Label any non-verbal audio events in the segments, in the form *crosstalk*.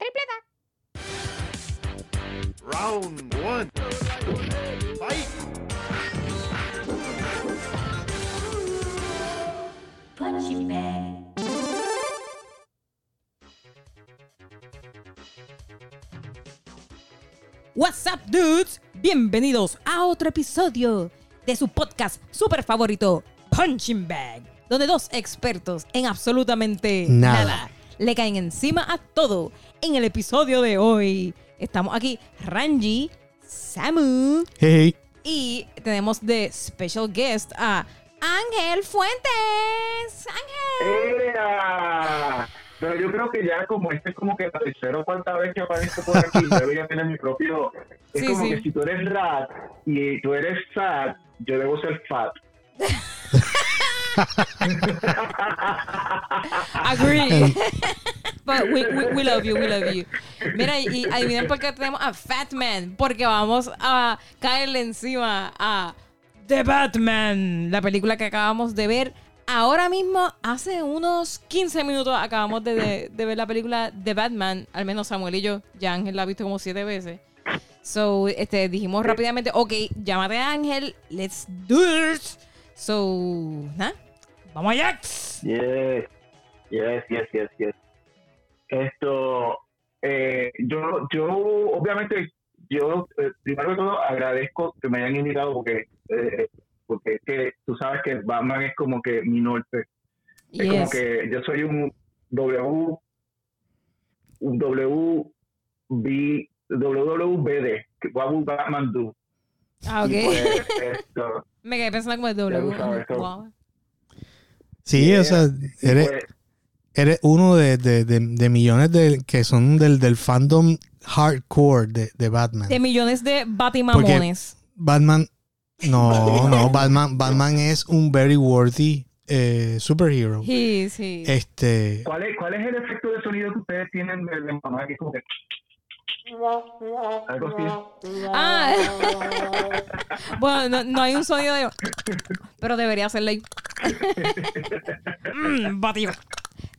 tripleta. Round one. Fight. Punching bag. What's up, dudes? Bienvenidos a otro episodio de su podcast super favorito, Punching Bag, donde dos expertos en absolutamente Nada. nada, le caen encima a todo. En el episodio de hoy estamos aquí, Ranji, Samu Hey, y tenemos de special guest a Ángel Fuentes. Ángel. ¡Ea! Pero yo creo que ya como este es como que la tercera o cuarta vez que aparezco por aquí, *laughs* debería tener mi propio... Es Sí, como sí. que si tú eres rat y tú eres fat, yo debo ser fat. *laughs* Agree. *laughs* But we, we, we love you, we love you. Mira, y, adivinen por qué tenemos a Fat Man. Porque vamos a caerle encima a The Batman, la película que acabamos de ver. Ahora mismo, hace unos 15 minutos, acabamos de, de- de ver la película The Batman. Al menos Samuel y yo. Ya Ángel la ha visto como siete veces. So, este, dijimos rápidamente, ok, llámate a Ángel, let's do it. So, ¿nah? Vamos allá. Yes, yes, yes, yes, yes. Esto, eh, yo, yo, obviamente, yo, eh, primero que todo, agradezco que me hayan invitado porque, eh, porque es que tú sabes que Batman es como que mi norte. Es como Yes. que yo soy un W, un W, B, WWBD, que what would Batman do? Ah, ok. Pues, esto, Me quedé pensando como el W. Wow. sí, Yeah. o sea, eres, pues, eres uno de, de- de- de millones de que son del, del fandom hardcore de, de Batman. De millones de batimamones. Batman, no, *laughs* no, Batman, Batman es un very worthy eh, superhero. Sí, sí. Este, ¿cuál, es, ¿Cuál es el efecto de sonido que ustedes tienen de, de mamá? Que es como que... Algo así. Ah. *laughs* bueno, no, no hay un sonido de. Pero debería hacerlo ahí. *laughs* Mm, batido.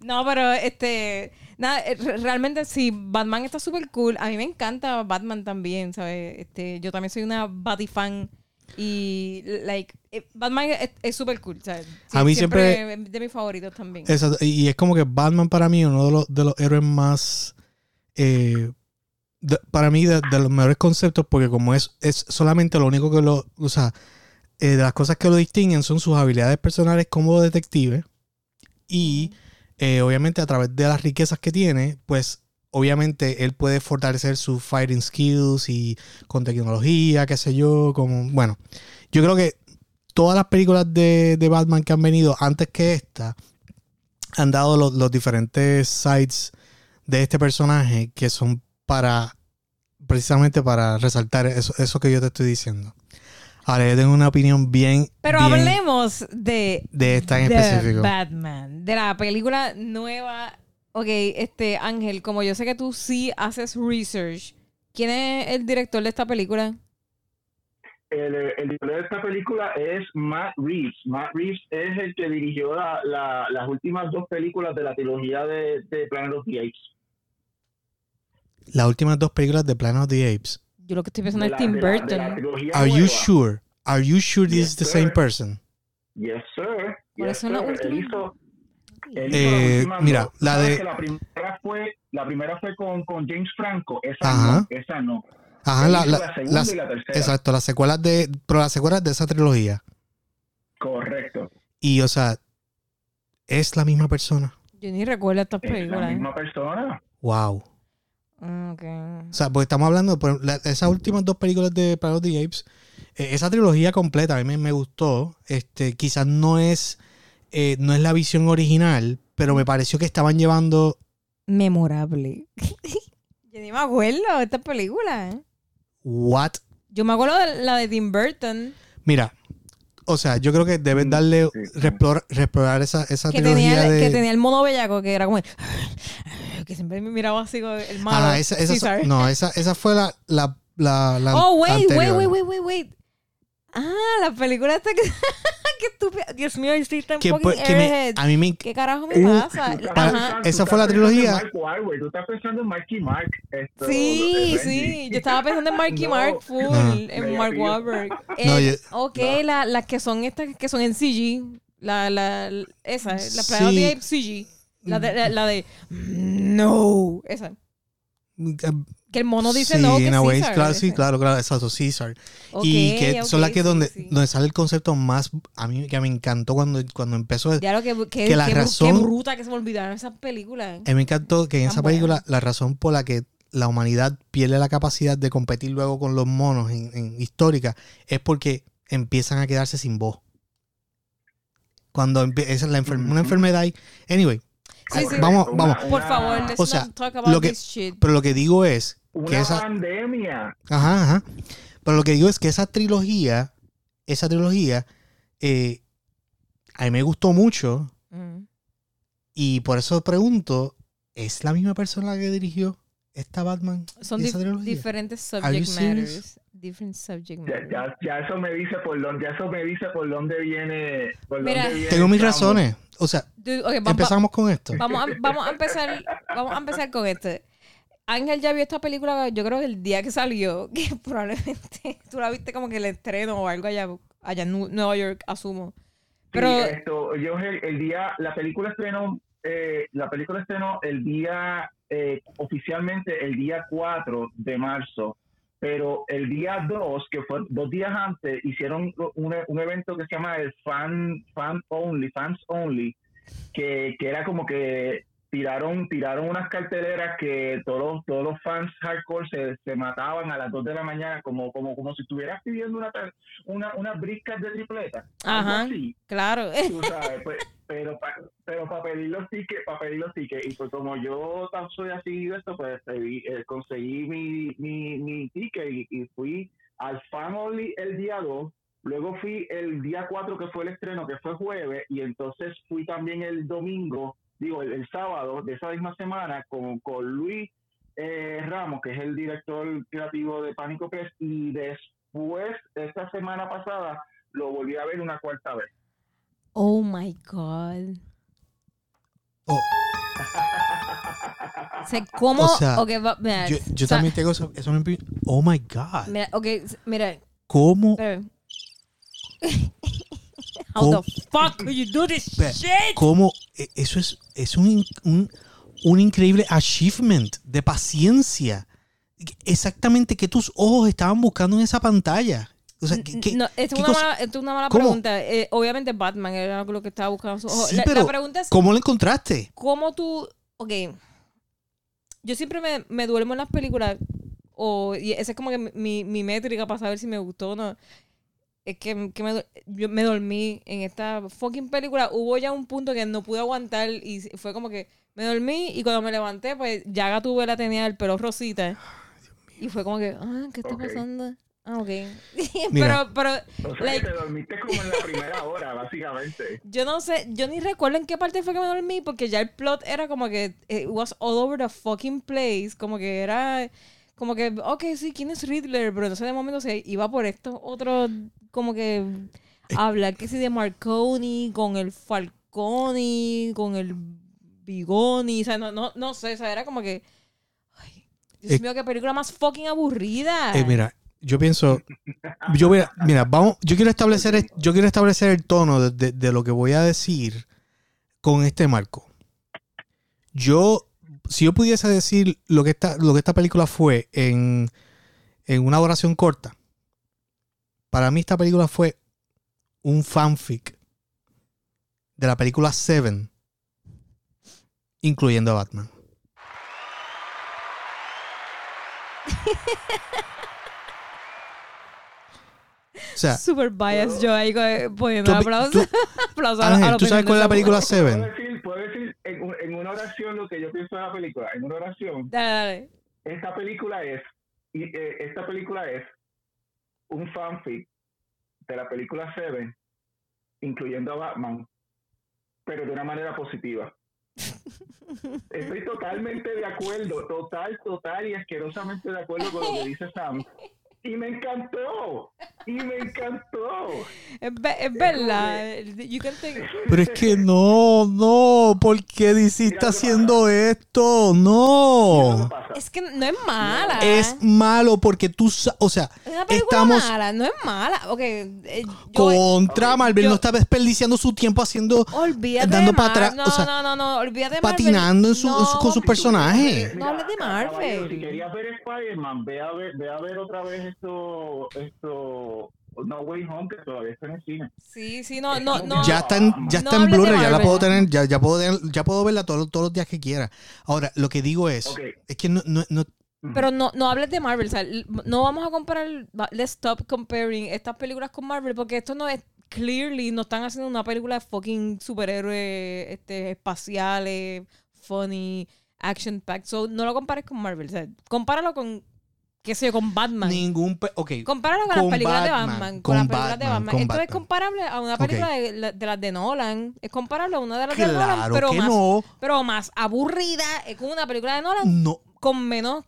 No, pero este. Nada, eh, re- realmente sí, Batman está súper cool. A mí me encanta Batman también, ¿sabes? Este, yo también soy una Batifan. Y, like, eh, Batman es- súper cool, ¿sabes? A mí siempre- De mis favoritos también. Exacto, y es como que Batman para mí es uno de los, de los héroes más eh, para mí de, de los mejores conceptos porque como es, es solamente lo único que lo o sea eh, de las cosas que lo distinguen son sus habilidades personales como detective y eh, obviamente a través de las riquezas que tiene pues obviamente él puede fortalecer sus fighting skills y con tecnología qué sé yo como bueno yo creo que todas las películas de, de Batman que han venido antes que esta han dado los, los diferentes sides de este personaje que son para precisamente para resaltar eso, eso que yo te estoy diciendo. Ahora yo tengo una opinión bien, Pero bien hablemos de. de esta en específico. Batman. De la película nueva. Ok, este Ángel, como yo sé que tú sí haces research, ¿quién es el director de esta película? El, el director de esta película es Matt Reeves. Matt Reeves es el que dirigió la- la- las últimas dos películas de la trilogía de, de Planet of the Apes. Las últimas dos películas de Planet of the Apes. Yo lo que estoy pensando es la- Tim de la- de Burton. la trilogía Are you sure? Are you sure this Yes, is the sir. same person? Yes, sir. ¿Cuáles Yes, sir. Él últimas? hizo- él hizo Eh, últimas mira, dos. la ¿Sabes de- La primera fue, la primera fue con, con James Franco. Esa Ajá. no. Esa no. Ajá, Él la, la- la segunda las- y la tercera. exacto, las secuelas de, pero las secuelas de esa trilogía. Correcto. Y o sea, es la misma persona. Yo ni recuerdo estas Es la películas. ¿eh? misma persona. Wow. Ok. O sea, porque estamos hablando la- esas últimas dos películas de Planet of the Apes. eh, esa trilogía completa a mí me, me gustó. Este, quizás no es, eh, no es la visión original, pero me pareció que estaban llevando. Memorable. *laughs* Yo ni me acuerdo de estas películas. ¿eh? What? Yo me acuerdo de la de Tim Burton. Mira, o sea, yo creo que deben Mm, darle, sí. reexplorar, reexplorar esa, esa Que trilogía tenía, el, de. que tenía el mono bellaco, que era como... Que siempre me miraba así el malo. Ah, esa, esa- Sí, no, esa, esa fue la, la, la, la Oh, wait, wait, wait, wait, wait, wait. Ah, la película esta que, *laughs* qué estúpida. Dios mío, yo estoy tan Que, fucking pues, que me- a mí me... ¿Qué carajo me pasa? Ajá. esa fue la trilogía. Mark Wahlberg, Tú estás pensando en Marky Mark. esto, Sí, sí. Yo estaba pensando en Marky No, Mark full, No. en Me Mark. Wahlberg. No, yo- ok, la- las que son estas que son en CG. La, la, esa, la Planet of Sí. the Apes CG. La de, la, la de no. Esa. Que el mono dice sí, no, que way, claro, sí, claro, claro, exacto, Caesar. Ok, y que son las que sí, donde, sí. donde sale el concepto más, a mí que me encantó cuando, cuando empezó, Ya lo que, que, que la que- razón- Qué bruta que se me olvidaron esas películas. me encantó que en Tan esa película la razón por la que la humanidad pierde la capacidad de competir luego con los monos en, en histórica es porque empiezan a quedarse sin voz. Cuando empie- esa es la enfer- una enfermedad anyway, Sí, sí. vamos, Una- vamos, Por favor, let's O sea, not talk about lo que- this shit. pero lo que digo es que Una esa, pandemia. Ajá, ajá. Pero lo que digo es que esa trilogía, esa trilogía, eh, a mí me gustó mucho Mm. y por eso pregunto, ¿es la misma persona que dirigió esta Batman? Son dif- trilogía? diferentes subject matters. Different subject Ya, ya, ya eso me dice por dónde, ya eso me dice por dónde viene. Por Mira. dónde viene Tengo mis Camus. razones. O sea, Dude, ok, va- va- empezamos con esto. vamos, a, vamos a empezar vamos a empezar con este Ángel ya vio esta película yo creo que el día que salió *laughs* que probablemente tú la viste como que el estreno o algo allá allá en Nu- Nueva York asumo pero Sí, esto, yo el, el día, la película estrenó, eh, la película estrenó el día, eh, oficialmente el día 4 de marzo, pero el día 2, que fue dos días antes, hicieron un, un evento que se llama el Fan, Fan Only, Fans Only, que, que era como que tiraron tiraron unas carteleras que todos todos los fans hardcore se, se mataban a las 2 de la mañana como como como si estuvieras pidiendo una una unas briscas de tripleta Ajá. así. claro. Tú sabes, pues, pero pa- pero para pedir los tickets, para pedir los tickets, y pues como yo tan soy así de esto, pues eh, conseguí mi, mi, mi ticket y, y fui al Fan Only el día 2, luego fui el día 4 que fue el estreno, que fue jueves, y entonces fui también el domingo, digo, el, el sábado de esa misma semana con, con Luis eh, Ramos, que es el director creativo de Pánico Press, y después, esta semana pasada, lo volví a ver una cuarta vez. oh my god Oh, *laughs* o sea, cómo O sea, ok, va- mira, yo yo o sea, también tengo eso. eso me oh my God. mira ok mira ¿Cómo? *laughs* how the fuck could you do this shit ¿Cómo? E- Eso es, es un, un, un increíble achievement de paciencia. Exactamente qué tus ojos estaban buscando en esa pantalla. O sea, ¿qué- qué- no, es una mala, es una mala ¿Cómo? pregunta. Eh, obviamente Batman era lo que estaba buscando en sus ojos. Sí, la, la pero pregunta es, ¿cómo lo encontraste? ¿cómo tú...? Ok. Yo siempre me, me duermo en las películas o, y esa es como que mi, mi métrica para saber si me gustó o no. Es que, que me, du- yo me dormí en esta fucking película. Hubo ya un punto que no pude aguantar y fue como que me dormí y cuando me levanté, pues ya Gatubela tenía el pelo rosita. Y fue como que, ah, ¿qué está pasando? Ah, ok. *laughs* Mira. pero, pero O sea, Like- que te dormiste como en la primera hora, básicamente. yo no sé, yo ni recuerdo en qué parte fue que me dormí porque ya el plot era como que it was all over the fucking place, como que era como que, ok, sí, ¿quién es Riddler? Pero entonces de momento se iba por estos otros, como que hablar que sí de Marconi con el Falconi, con el Bigoni, o sea, no, no, no sé, o sea, era como que, ay, Dios Eh, mío, qué película más fucking aburrida. Eh, mira, yo pienso, yo voy a- mira, vamos, yo quiero establecer, es- yo quiero establecer el tono de, de- de lo que voy a decir con este marco. Yo, si yo pudiese decir lo que esta, lo que esta película fue en, en una oración corta, para mí esta película fue un fanfic de la película Seven, incluyendo a Batman. *laughs* O sea, Super biased yo ahí eh, poniendo aplausos. tú- *laughs* aplausos a a Ángel, la ¿tú sabes cuál es la película esa ¿Puedo Seven? Puedo decir en, en una oración lo que yo pienso de la película? En una oración, Dale, dale. esta película es, y, eh, esta película es un fanfic de la película Seven, incluyendo a Batman, pero de una manera positiva. *laughs* Estoy totalmente de acuerdo, total, total y asquerosamente de acuerdo con lo que dice Sam. *laughs* Y me encantó. y me encantó. Es, es verdad. You can take- Pero es que no, no, ¿por qué DC está haciendo esto? Mira No. que. Es que no es mala. Es malo porque tú, o sea, Es una estamos mala, no es mala. Ok, eh, yo- contra Marvel, yo- no está desperdiciando su tiempo haciendo, olvídate dando para atrás, No, o sea, no, no, no, olvídate de patinando en, su, en su- con sus No, personajes. No hables de Marvel. Si querías ver Spider-Man, ve a ver, ve a ver otra vez esto, esto, No Way Home, que todavía está en el cine. Sí, sí, no, no, no. Ya está en, ya No está en Blu-ray, ya la puedo tener, ya, ya puedo tener- ya puedo verla todos, todos los días que quiera. Ahora, lo que digo es, es que no, no, no- Pero no, no hables de Marvel, o sea, no vamos a comparar, let's stop comparing estas películas con Marvel, porque esto no es, clearly, no están haciendo una película de fucking superhéroes este, espaciales, funny, action packed, so no lo compares con Marvel, o sea, compáralo con, qué sé yo, con Batman. ningún, ok, Compáralo con, Con las películas de Batman. Con, con las películas de Batman, Esto es comparable a una película de, la- de las de Nolan. Es comparable a una de las de Nolan, pero que más, no, pero más aburrida. Es como una película de Nolan no, con menos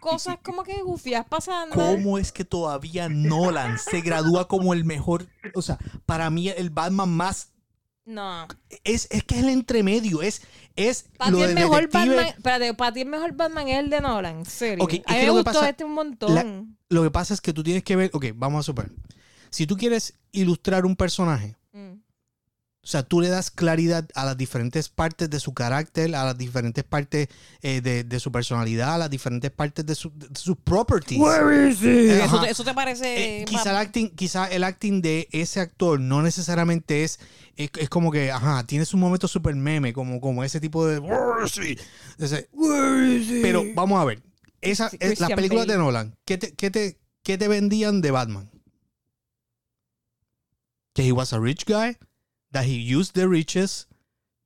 cosas como que gufias pasando. ¿Cómo es que todavía Nolan se gradúa como el mejor? O sea, para mí el Batman más No. es, es que es el entremedio, es, es Para lo ti de el mejor detective. Batman, espérate, para ti el mejor Batman es el de Nolan, en serio. Ok, es a mí me gustó pasa- este un montón. Lo que pasa es que tú tienes que ver, ok, vamos a suponer. Si tú quieres ilustrar un personaje. O sea, tú le das claridad a las diferentes partes de su carácter, a las diferentes partes eh, de, de su personalidad, a las diferentes partes de, su- de sus properties. Eh, Eso, ajá. te- eso te parece. Eh, quizá, el acting, quizá el acting de ese actor no necesariamente es, es, es como que, ajá, tienes un momento super meme, como, como ese tipo de... "Where is he?" Ese, "Where is he?" Pero vamos a ver, esa, es- las películas Bale. de Nolan, ¿qué te, qué, te, ¿qué te vendían de Batman? Que he was a rich guy, that he used the riches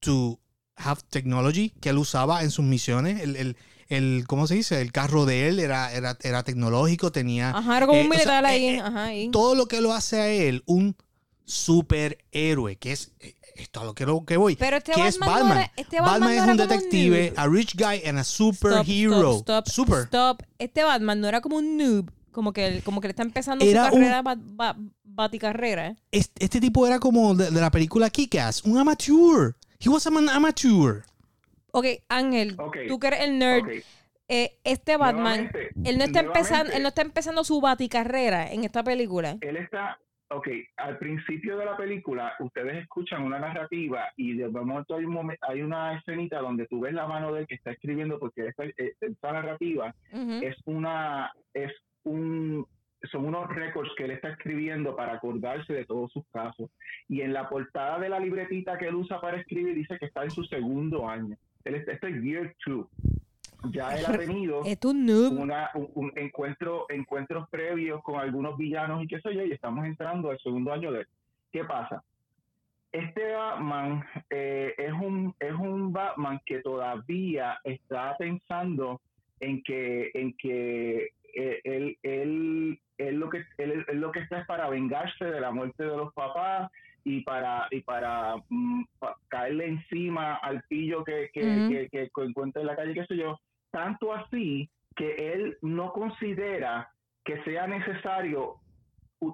to have technology, que él usaba en sus misiones, el... el el, ¿cómo se dice? El carro de él era, era, era tecnológico, tenía Ajá, era como eh, un o sea, militar ahí. eh, eh, ajá, ahí. todo lo que lo hace a él un superhéroe, que es eh, esto a lo que, lo que voy, Pero este que es Batman era- este Batman Batman no es un un detective, noob. a rich guy and a Stop, superhero. Stop, stop, Super. stop. Este Batman no era como un noob. Como que, él- como que le está empezando Era su un- carrera, bat- ba- baticarrera. ¿eh? Este, este tipo era como de, de la película Kick-Ass, un amateur. He was an amateur. Ok, Ángel, Ok, tú que eres el nerd, eh, este Batman, nuevamente, él no está empezando, él no está empezando su baticarrera en esta película. él está, ok, al principio de la película ustedes escuchan una narrativa y de momento hay, un momen- hay una escenita donde tú ves la mano de él que está escribiendo porque esta, eh, esta narrativa es una, es un, son unos récords que él está escribiendo para acordarse de todos sus casos. Y en la portada de la libretita que él usa para escribir dice que está en su segundo año. Él está, este es year two. Ya él ha *laughs* tenido una, un, un encuentro, encuentros previos con algunos villanos y qué sé yo, y estamos entrando al segundo año de él. ¿Qué pasa? Este Batman eh, es un es un Batman que todavía está pensando en que en que eh, él, él, él lo que él, él lo que está es para vengarse de la muerte de los papás y para y para mm, pa- caerle encima al pillo que, que, que, que encuentra en la calle qué sé yo tanto así que él no considera que sea necesario,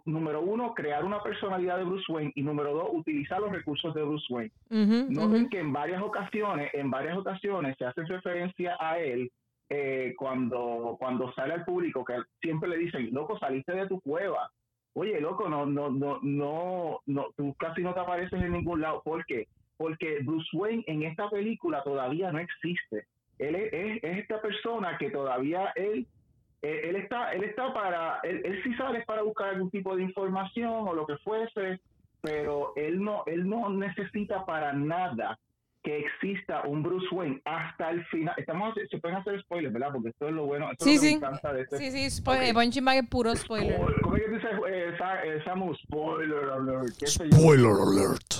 número uno, crear una personalidad de Bruce Wayne y número dos, utilizar los recursos de Bruce Wayne. Ujú, Noten ujú. que en varias ocasiones, en varias ocasiones se hace referencia a él eh, cuando, cuando sale al público, que siempre le dicen, loco, saliste de tu cueva. Oye, loco, no, no, no, no, no, tú casi no te apareces en ningún lado. ¿Por qué? Porque Bruce Wayne en esta película todavía no existe. Él es, es- es esta persona que todavía él, eh, él está, él está para, él, él sí sale para buscar algún tipo de información o lo que fuese, pero él no, él no necesita para nada que exista un Bruce Wayne hasta el final. Estamos, se pueden hacer spoilers, ¿verdad? Porque esto es lo bueno, esto Sí, es lo que sí. me encanta de este. Sí, sí, spo- Ok. eh, es puro spoiler. Spoil- ¿Cómo es que dice eh, Sa- eh, Samu? Spoiler alert. ¿Qué sé yo? Spoiler alert.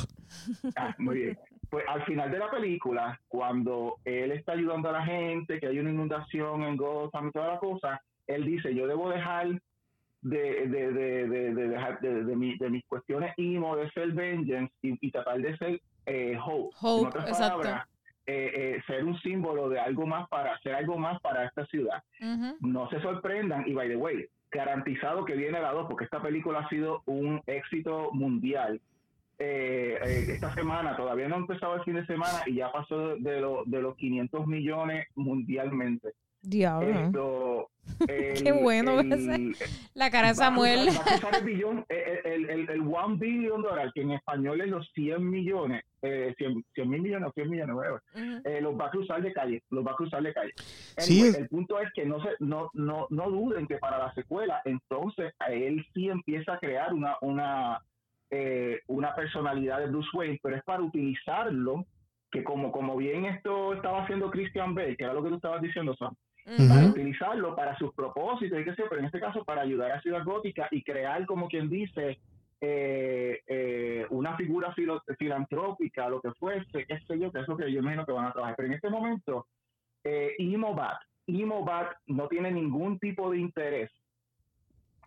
Ah, muy bien. Pues al final de la película, cuando él está ayudando a la gente, que hay una inundación en Gotham y toda la cosa, él dice, yo debo dejar de, de, de, de, de dejar de, de, mi- de mis cuestiones emo, de ser vengeance y, y tratar de ser eh, hope. Hope, en otras exacto. palabras, eh, eh, ser un símbolo de algo más para hacer algo más para esta ciudad no se sorprendan, y by the way, garantizado que viene la 2, porque esta película ha sido un éxito mundial. Eh, eh, esta semana, todavía no ha empezado el fin de semana y ya pasó de, lo- de los 500 millones mundialmente. Diablo. Esto, *laughs* el- Qué bueno el- ese. La cara de Samuel. cruzar- va a cruzar el billón, eh, el, el, el one billion dólar, que en español es los 100 millones, eh, 100, 100 mil millones o 100 millones, whatever, Ujú. eh, los va a cruzar de calle, los va a cruzar de calle. Sí. El punto es que no se, no, no, no duden que para la secuela, entonces a él sí empieza a crear una, una, eh, una personalidad de Bruce Wayne, pero es para utilizarlo, que como, como bien esto estaba haciendo Christian Bale, que era lo que tú estabas diciendo, Sam, para utilizarlo para sus propósitos y qué sé pero en este caso para ayudar a Ciudad Gótica y crear, como quien dice, eh, eh, una figura filo- filantrópica, lo que fuese, qué sé yo, que es lo que yo imagino que van a trabajar. Pero en este momento, eh, Imobat, Imobat no tiene ningún tipo de interés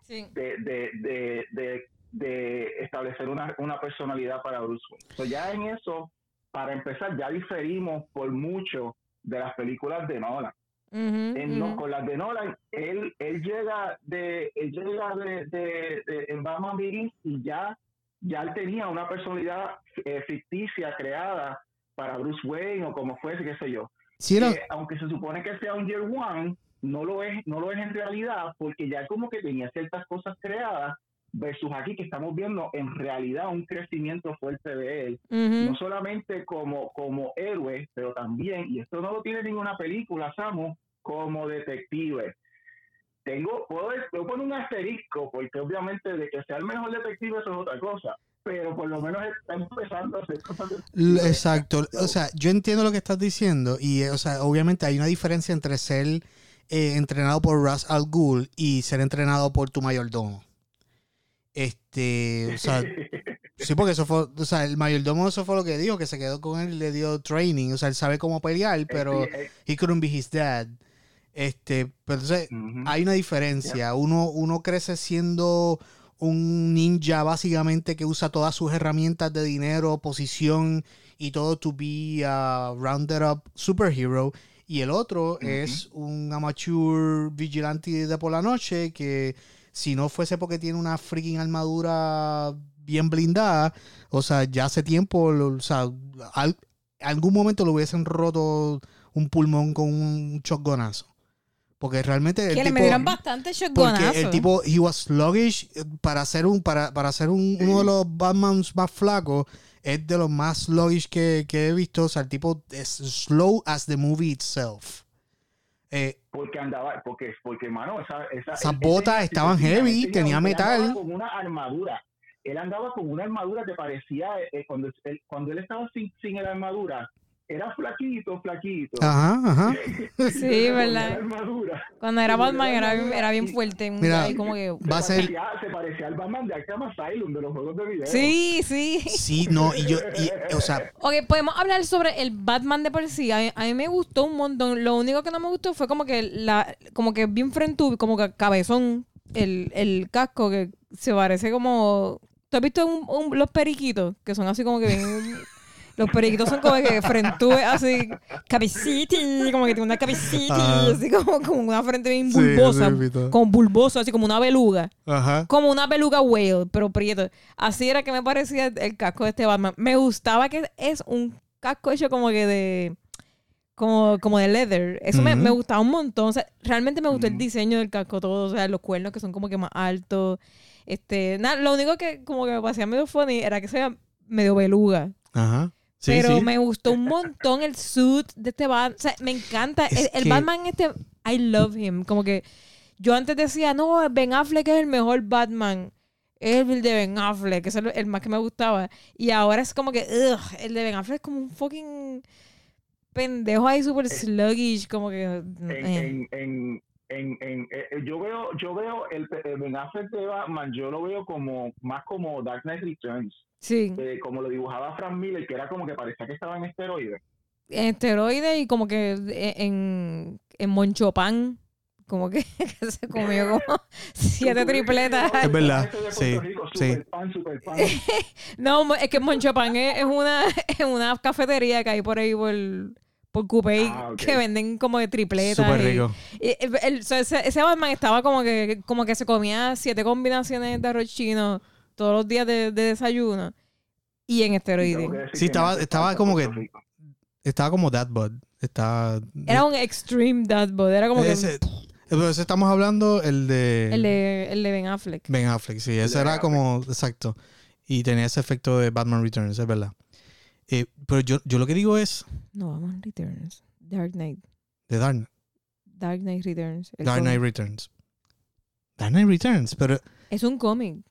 Sí. de, de, de, de, de establecer una, una personalidad para Bruce Wayne. So, ya en eso, para empezar, ya diferimos por mucho de las películas de Nolan. En, no, con las de Nolan, él, él llega de, él llega de, de- de- en Batman Begins y ya, ya él tenía una personalidad eh, ficticia creada para Bruce Wayne o como fuese, qué sé yo. Sí, Que, aunque se supone que sea un Year One, no lo es, no lo es en realidad, porque ya como que tenía ciertas cosas creadas, versus aquí que estamos viendo en realidad un crecimiento fuerte de él no solamente como, como héroe, pero también, y esto no lo tiene ninguna película, Samu, como detective. Tengo, puedo, puedo poner un asterisco, porque obviamente de que sea el mejor detective eso es otra cosa, pero por lo menos está empezando a hacer cosas de Exacto. O sea, yo entiendo lo que estás diciendo y, eh, o sea, obviamente hay una diferencia entre ser eh, entrenado por Ras Al Ghul y ser entrenado por tu mayordomo. Este, o sea, sí, porque eso fue, o sea, el mayordomo eso fue lo que dijo, que se quedó con él y le dio training, o sea, él sabe cómo pelear, pero Eh, he couldn't be his dad. Este, pero entonces, hay una diferencia. Uno, uno crece siendo un ninja básicamente que usa todas sus herramientas de dinero, posición y todo to be a rounded up superhero. Y el otro es un amateur vigilante de por la noche que si no fuese porque tiene una freaking armadura bien blindada, o sea, ya hace tiempo, lo- o sea, al- algún momento le hubiesen roto un pulmón con un shotgunazo. Porque realmente el Que le tipo- me dieron bastante porque shotgunazo. el tipo, he was sluggish eh, para ser un, para, para ser un, uno de los Batmans más flacos, es de los más sluggish que, que he visto. O sea, el tipo es slow as the movie itself. Eh, porque andaba, porque, porque mano, esa, esa- Esas botas tenía- estaban tenía- heavy, tenía él metal. con una armadura. Él andaba con una armadura que parecía, eh, cuando, él, cuando él estaba sin, sin la armadura, era flaquito, flaquito. ajá, ajá. *laughs* Sí, verdad. armadura. Cuando era Batman era era, bien- fuerte. Mira, como que... Va a se, ser. parecía, se parecía al Batman de Arkham Asylum, de los juegos de video. Sí, sí. Sí, no, y yo, y, o sea, Ok, podemos hablar sobre el Batman de por sí. A mí, a mí me gustó un montón. Lo único que no me gustó fue como que la, como que bien frente, como que cabezón, el, el casco que se parece como. ¿Tú has visto un- un- los periquitos? Que son así como que bien. *laughs* Los periquitos son como que frentú, así, cabecita, como que tiene una cabecita, Ajá. así como, como una frente bien bulbosa, sí, como bulboso, así como una beluga ajá. como una peluca whale, pero prieto. Así era que me parecía el casco de este Batman. Me gustaba que es un casco hecho como que de. Como, como de leather. Eso me, me gustaba un montón. O sea, realmente me gustó el Ujú. diseño del casco todo. O sea, los cuernos que son como que más altos. Este, nada, lo único que como que me parecía medio funny era que se veía medio beluga. Ajá. Sí, pero sí. me gustó un montón el suit de este Batman. O sea, me encanta. Es El, el que- Batman este, I love him. Como que yo antes decía, no, Ben Affleck es el mejor Batman. Es el de Ben Affleck, que es el, el más que me gustaba. Y ahora es como que, ugh, el de Ben Affleck es como un fucking pendejo ahí super sluggish, como que... en, eh. en, en, en, en- eh, eh, yo veo yo veo el, el Ben Affleck de Batman yo lo veo como más como Dark Knight Returns Sí, eh, como lo dibujaba Frank Miller que era como que parecía que estaba en esteroides en esteroides y como que en, en Monchopan, como que, *laughs* que se comió como *laughs* siete tripletas. Es verdad, sí, sí. super pan, super pan. *laughs* No, es que Monchopan es, es una, es una cafetería que hay por ahí por, por Coupé Ah, que venden como de tripletas. Súper rico. y el- ese, ese Batman estaba como que, como que se comía siete combinaciones de arroz chino todos los días de, de desayuno y en que esteroides. Sí, que estaba- hace estaba como que-. Estaba como That Bud. Estaba. Era un extreme dad bod. Era como que ese, pero ese estamos hablando el de. el de, el de Ben Affleck. Ben Affleck, sí. Ese era como. Exacto. Y tenía ese efecto de Batman Returns, es verdad. Eh, pero yo, yo lo que digo es. No, Batman Returns. Dark Knight. De Dark, Dark Knight Returns. Dark. Knight Returns. Dark Knight Returns, pero. Es un cómic.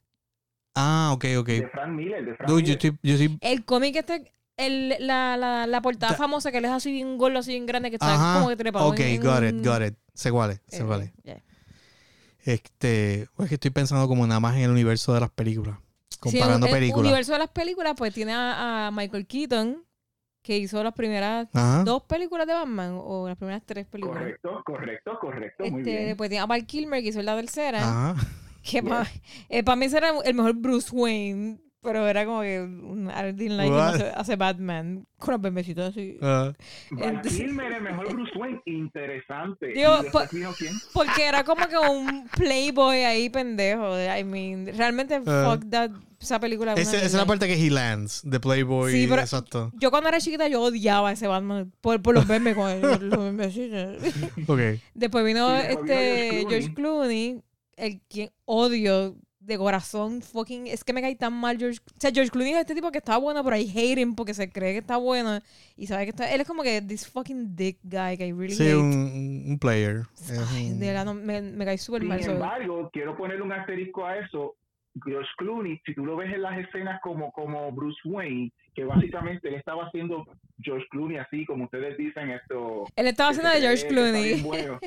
Ah, ok, ok. De Frank Miller, de Frank yo Miller. estoy. Yo estoy El cómic este, el, la, la, la portada Da- famosa que él es así bien gordo, así bien grande, que está Ajá. como que trepado. Ok, en- got un- it, got it. Sé cuál es, sé eh, cuál es. yeah. Este. pues Es que estoy pensando como nada más en el universo de las películas. Sí, Comparando el- el películas. universo de las películas, pues tiene a, a Michael Keaton, que hizo las primeras Ajá. dos películas de Batman, o las primeras tres películas. Correcto, correcto, correcto. Muy Este, bien. después tiene a Val Kilmer, que hizo la tercera. Ajá. *laughs* Que para mí ese era el mejor Bruce Wayne, pero era como que un, I didn't like him What? hace, hace Batman, con los bebecitos así. Ah, Val *laughs* entonces- Kilmer, el mejor Bruce Wayne, interesante. Digo, ¿Y después pues- vino quién? Porque era como que un playboy ahí pendejo. I mean, realmente Ah. fuck that, esa película. es esa es la parte que he lands, de Playboy. Sí, pero- Exacto. Yo cuando era chiquita yo odiaba a ese Batman por, por los memes con el- los *laughs* memecitos. Ok. Después vino después vino este George George Clooney, el quien odio de corazón, fucking, es que me cae tan mal George, o sea, George Clooney es este tipo que está bueno, pero I hate him porque se cree que está bueno y sabe que está, él es como que this fucking dick guy que I really Sí, hate. un, un player. Ay, de verdad, no, me, me cae súper Sin mal. so- embargo, quiero ponerle un asterisco a eso. George Clooney, si tú lo ves en las escenas como, como Bruce Wayne, que básicamente él estaba haciendo George Clooney así, como ustedes dicen, esto... Él estaba haciendo de George Clooney. *laughs* bueno.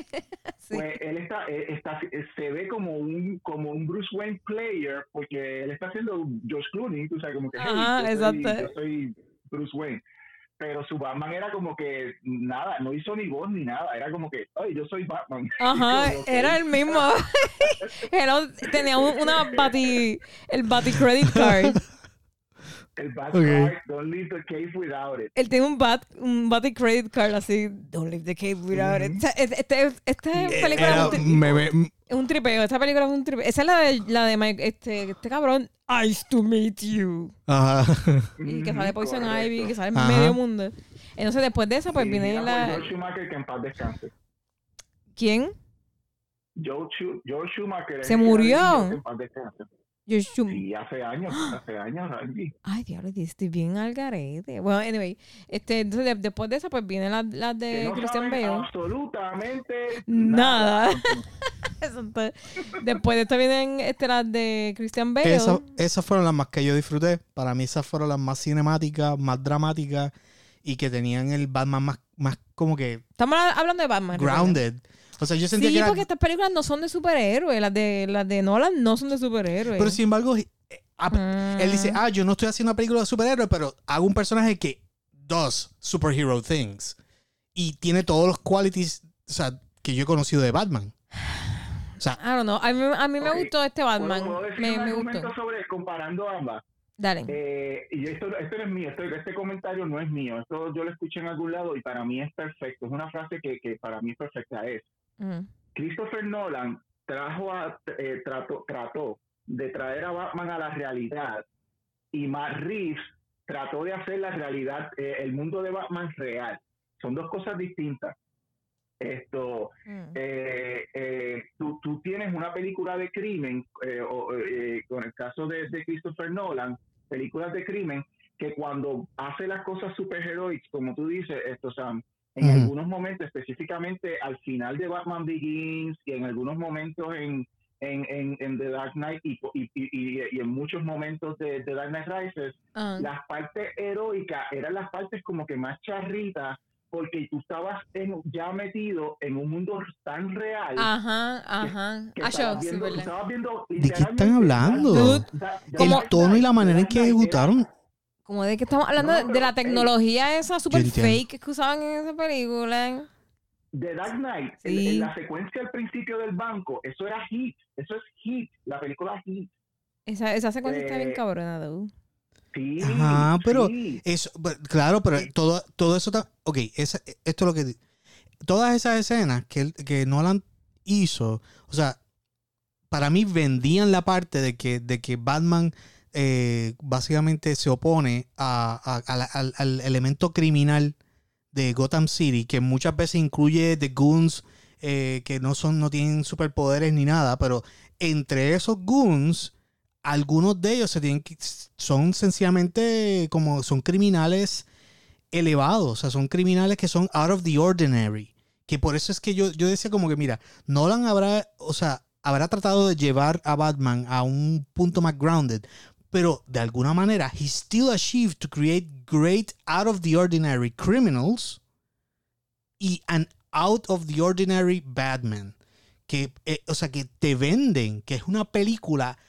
Sí. Pues él está, él está, se ve como un, como un Bruce Wayne player, porque él está haciendo George Clooney, tú sabes, como que, hey, Ajá, yo, soy, yo soy Bruce Wayne. Pero su Batman era como que nada, no hizo ni voz ni nada, era como que, ay, yo soy Batman. *laughs* Ajá, como, era el mismo. *laughs* Hello, tenía un- una bati, el bati credit card. *laughs* El Bat Ok. card, don't leave the cave without it. Él tiene un bat, un bati credit card así. Don't leave the cave without it. O sea, es- este, esta película Era- es un, me- me- es un tripeo. Esta película es un tripeo. Esa es la de, la de Mike, este, este cabrón. Nice to meet you. ajá. Y que sale Poison correcto. Ivy, que sale Ajá. medio mundo. Entonces después de esa, pues Sí, viene la... George Schumacher, que en paz descanse. ¿Quién? George Schumacher. Se murió. que en paz descanse. Schum- Sí, hace años, hace años, Angie. Ay, diablo, estoy bien al garete. Bueno, anyway, este, entonces de- después de esa, pues viene la, la Que de no Christian Bale. absolutamente Nada. *laughs* Después de esta vienen este, las de Christian Bale. Esa- esas fueron las más que yo disfruté. Para mí esas fueron las más cinemáticas, más dramáticas y que tenían el Batman más, más como que Estamos hablando de Batman. grounded. O sea, yo sentía Sí, que era... porque estas películas no son de superhéroes. Las de, las de Nolan no son de superhéroes. Pero sin embargo, eh, ah, él dice, ah, yo no estoy haciendo una película de superhéroes, pero hago un personaje que does superhero things. Y tiene todos los qualities o sea, que yo he conocido de Batman. O sea, I don't know. A mí, a mí me Ok. gustó este Batman. ¿Puedo, puedo Me, un me gustó. sobre comparando ambas? Dale. Eh, y esto, esto no es mío, esto- este comentario no es mío, esto yo lo escuché en algún lado y para mí es perfecto, es una frase que, que para mí es perfecta, es Mm. Christopher Nolan trajo a, eh, trató, trató de traer a Batman a la realidad y Matt Reeves trató de hacer la realidad, eh, el mundo de Batman real. Son dos cosas distintas. Esto, Mm. eh, eh, tú, tú tienes una película de crimen, eh, o, eh, con el caso de, de Christopher Nolan, películas de crimen, que cuando hace las cosas superheroicas, como tú dices, esto, Sam, en Ujú. algunos momentos, específicamente al final de Batman Begins y en algunos momentos en, en, en, en The Dark Knight y, y, y- y en muchos momentos de, de Dark Knight Rises, Ah. las partes heroicas eran las partes como que más charritas porque tú estabas en- ya metido en un mundo tan real Ajá, ajá. que Ah, estabas viendo, verdad. estabas viendo ¿De qué están hablando? Da- como- el tono y la manera en que ejecutaron. Como de que estamos hablando No, de- la tecnología esa super fake que usaban en esa película. The Dark Knight, en- Sí. en, la secuencia al principio del banco, eso era Hit, eso es Hit, la película Hit. Esa, esa secuencia está bien Eh, cabrona, dude. Sí, Ajá, pero sí. eso, pero- claro, pero todo, todo eso, ta- ok, esa- esto es lo que, todas esas escenas que, que Nolan hizo, o sea, para mí vendían la parte de que, de que Batman eh, básicamente se opone a- al elemento criminal de Gotham City, que muchas veces incluye The Goons, eh, que no son, no tienen superpoderes ni nada, pero entre esos Goons, algunos de ellos se tienen que, son sencillamente como son criminales elevados, o sea, son criminales que son out of the ordinary. Que por eso es que yo, yo decía como que, mira, Nolan habrá, o sea, habrá tratado de llevar a Batman a un punto más grounded, pero de alguna manera, he still achieved to create great out of the ordinary criminals y an out of the ordinary Batman. Que, eh, o sea, que te venden que es una película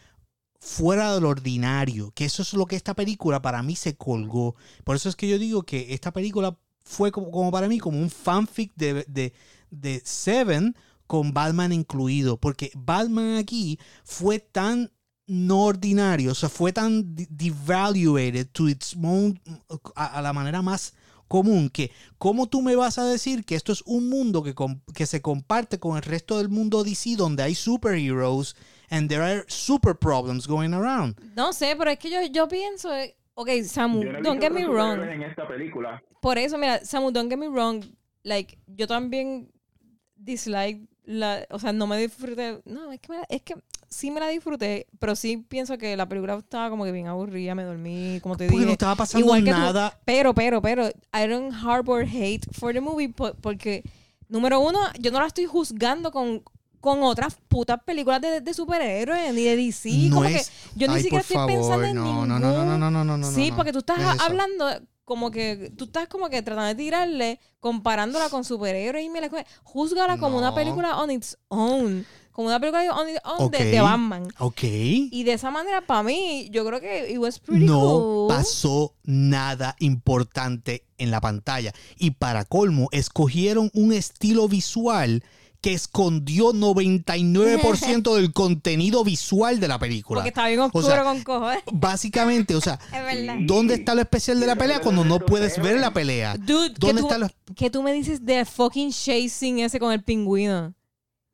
fuera del ordinario, que eso es lo que esta película para mí se colgó. Por eso es que yo digo que esta película fue como, como para mí como un fanfic de, de Seven con Batman incluido, porque Batman aquí fue tan no ordinario, o sea, fue tan de- devaluated to its own, a, a la manera más común que cómo tú me vas a decir que esto es un mundo que, que se comparte con el resto del mundo DC donde hay superheroes and there are super problems going around. No sé, pero es que yo, yo pienso, eh, ok, Samu, no don't get me wrong. en esta película. Por eso, mira, Samu, don't get me wrong. Like, yo también dislike la. O sea, no me disfruté. No, es que, me es que sí me la disfruté, pero sí pienso que la película estaba como que bien aburrida, me dormí, como te Porque no dije. estaba pasando igual que tú. nada. Pero, pero, pero, I don't harbor hate for the movie po- porque, número uno, yo no la estoy juzgando con, con otras putas películas de, de superhéroes ni de DC. No como es- que yo ni Ay, siquiera estoy pensando favor, en no, ningún... no, no, no, no, no, no, no, Sí, no. porque tú estás No es hablando como que tú estás como que tratando de tirarle, comparándola con superhéroes y me la juzgala como una No. película on its own, como una película on de, Ok. de Batman. Ok. Y de esa manera, para mí, yo creo que it was pretty no cool. pasó nada importante en la pantalla. Y para colmo, escogieron un estilo visual que escondió 99% *laughs* del contenido visual de la película. Porque está bien oscuro sea, con cojones. Básicamente, o sea, *laughs* Es. ¿dónde está lo especial de la pelea cuando no puedes ver la pelea? Dude, ¿qué ¿Dónde tú, está lo- qué tú me dices de fucking chasing ese con el pingüino?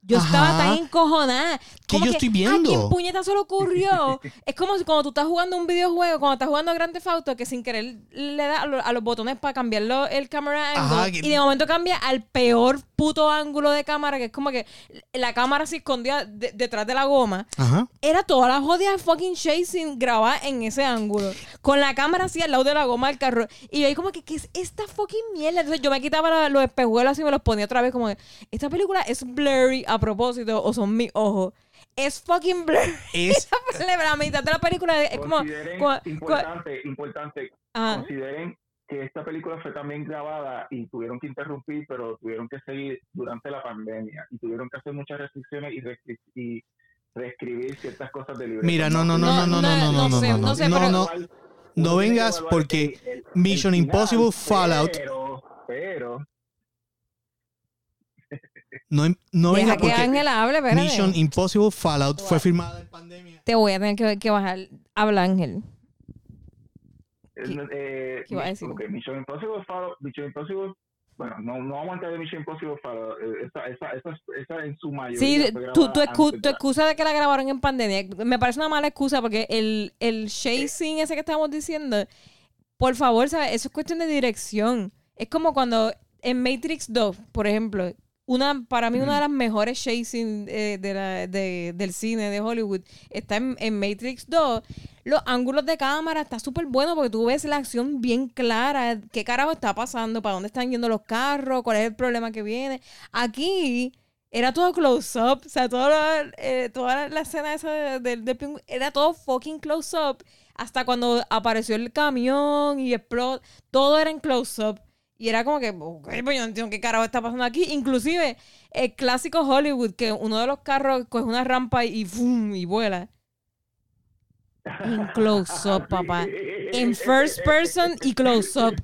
Yo Ajá. estaba tan encojonada. ¿Qué yo estoy viendo? ¿A quién puñeta se le ocurrió? *laughs* es como si cuando tú estás jugando un videojuego, cuando estás jugando Grand Theft Auto, que sin querer le das a, lo- a los botones para cambiarlo el camera angle Ajá, que- y de momento cambia al peor puto ángulo de cámara, que es como que la cámara se escondía de- detrás de la goma. Ajá. Era toda la jodida fucking chasing grabada en ese ángulo. Con la cámara así al lado de la goma del carro. Y yo ahí como que, ¿qué es esta fucking mierda? Entonces yo me quitaba los espejuelos y me los ponía otra vez como que, esta película es blurry a propósito o son mis ojos. Es fucking blurry. Es la mitad de la película es como... Consideren, como- como- importante, importante, Ajá. consideren que esta película fue también grabada y tuvieron que interrumpir, pero tuvieron que seguir durante la pandemia y tuvieron que hacer muchas restricciones y, restri- y reescribir ciertas cosas del libro. Mira, no, no, no, no, no, no, no, no, sé, no, no no, sé, no, pero- no. No vengas porque Mission Impossible Fallout- Pero, pero No, no Deja venga que porque Ángela hable, espérate. Mission Impossible Fallout fue filmada en pandemia. Te voy a tener que, que bajar. Habla, Ángel. eh, eh, qué iba a decir? ok, Mission Impossible Fallout, Mission Impossible bueno, no, no vamos a entrar de Mission Impossible Fallout, eh, esa, esa, esa, esa en su mayoría Sí, tu, tu, excu- tu excusa de que la grabaron en pandemia me parece una mala excusa porque el, el chasing ese que estábamos diciendo, por favor, ¿sabes? Eso es cuestión de dirección. Es como cuando en Matrix 2, por ejemplo, una para mí una de las mejores chasing eh, de la- de- del cine de Hollywood está en, en Matrix 2. Los ángulos de cámara está súper bueno porque tú ves la acción bien clara. ¿Qué carajo está pasando? ¿Para dónde están yendo los carros? ¿Cuál es el problema que viene? Aquí era todo close-up. O sea, todo lo- eh, toda la escena esa de- del del pingüino era todo fucking close-up. Hasta cuando apareció el camión y explotó. Todo era en close-up. Y era como que, pues yo no entiendo qué carajo está pasando aquí. Inclusive, el clásico Hollywood, que uno de los carros coge una rampa y, ¡fum! y vuela. *laughs* En close-up, papá. En first person y close-up.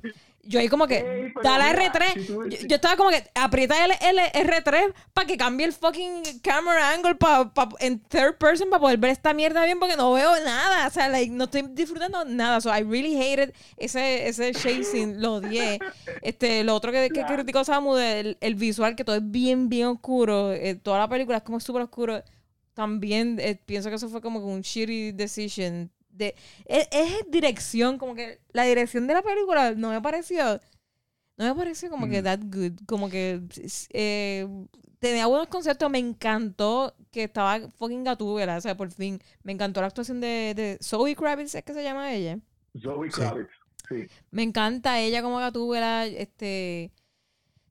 Yo ahí como que, da la mira, R3. si tú- yo, yo estaba como que, aprieta el, el R3 para que cambie el fucking camera angle pa, pa- en third person para poder ver esta mierda bien porque no veo nada. O sea, like, no estoy disfrutando nada. So, I really hated ese, ese chasing. Lo odié. *laughs* Este, lo otro que, que criticó Samu, el, el visual, que todo es bien, bien oscuro. eh, toda la película es como súper oscuro. También eh, pienso que eso fue como un shitty decision. De, es, es dirección, como que la dirección de la película no me pareció. No me pareció como que Mm. that good. Como que eh, tenía buenos conceptos. Me encantó que estaba fucking Gatúbela. O sea, por fin. Me encantó la actuación de, de Zoe Kravitz, ¿es que se llama ella? Zoe Sí. Kravitz. Sí. Me encanta ella como Gatúbela. Este.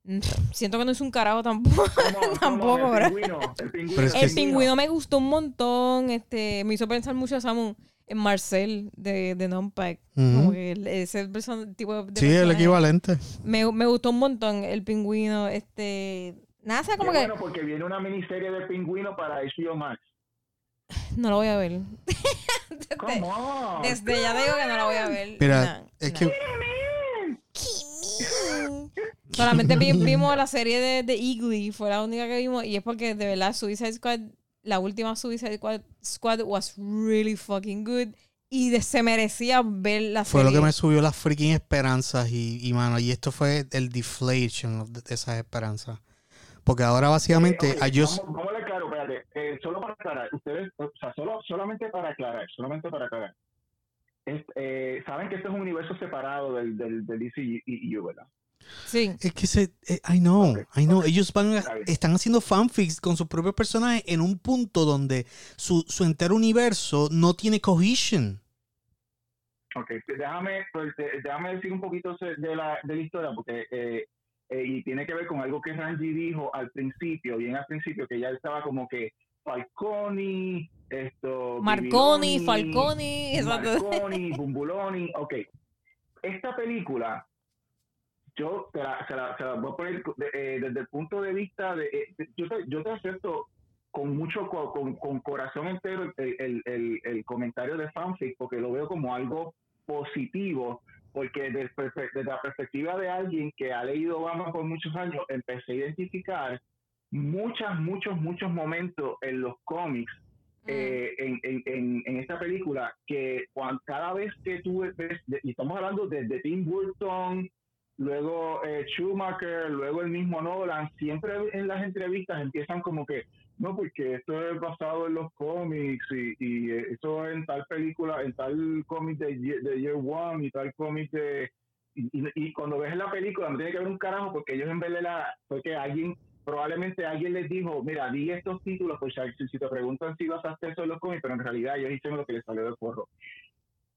*laughs* Siento que no es un carajo tampoco. *laughs* Tampoco, el pingüino, el pingüino. El pingüino me gustó un montón. Este, me hizo pensar mucho Samu en Marcel de, de Nonpack. Ujú. Como que el- ese person- tipo de Sí, el personaje. equivalente. Me, me gustó un montón el pingüino. Este. Nada, Qué como que bueno, porque viene una miniserie de pingüino para HBO Max. no lo voy a ver. *laughs* Come on. Desde ya digo que no la voy a ver. Mira, No, es no. que Solamente vi- vimos la serie de, de Eagly, fue la única que vimos. Y es porque de verdad Suicide Squad, la última Suicide Squad, Squad was really fucking good. Y de- se merecía ver la fue serie. lo que me subió las freaking esperanzas y, y mano, y esto fue el deflation de esas esperanzas. Porque ahora básicamente, Eh, ok, I just- vamos, vamos a aclarar, espérate. Eh, solo para aclarar, ustedes, o sea, solo, solamente para aclarar, solamente para aclarar. Es- eh, Saben que este es un universo separado del, del, del DCU, ¿verdad? Sí. Es que se, eh, I know, Ok, I know. ok. Ellos van, a- están haciendo fanfics con sus propios personajes en un punto donde su, su entero universo no tiene cohesion. Ok, déjame, pues, de- déjame decir un poquito de la, de la historia, porque eh, eh, y tiene que ver con algo que Rangi dijo al principio, bien al principio, que ya estaba como que Falconi, esto... Marconi, Falconi. Marconi, Bumbuloni, ok. Esta película, yo te la, se la, se la voy a poner de- eh, desde el punto de vista de... eh, yo, te, yo te acepto con mucho, co- con, con corazón entero el, el, el, el comentario de fanfic, porque lo veo como algo positivo, porque desde, desde la perspectiva de alguien que ha leído Obama por muchos años, empecé a identificar muchos, muchos, muchos momentos en los cómics eh, en, en, en, en esta película que cuan- cada vez que tú ves, de- y estamos hablando desde Tim Burton, luego eh, Schumacher, luego el mismo Nolan, siempre en las entrevistas empiezan como que, no, porque esto es basado en los cómics y, y eh, eso en tal película, en tal cómic de, de Year One y tal cómic de... Y, y- cuando ves la película no tiene que ver un carajo porque ellos en vez de la... Porque alguien probablemente alguien les dijo, mira, di estos títulos, pues si, te preguntan si basaste eso en los cómics, pero en realidad ellos hicieron lo que les salió del forro.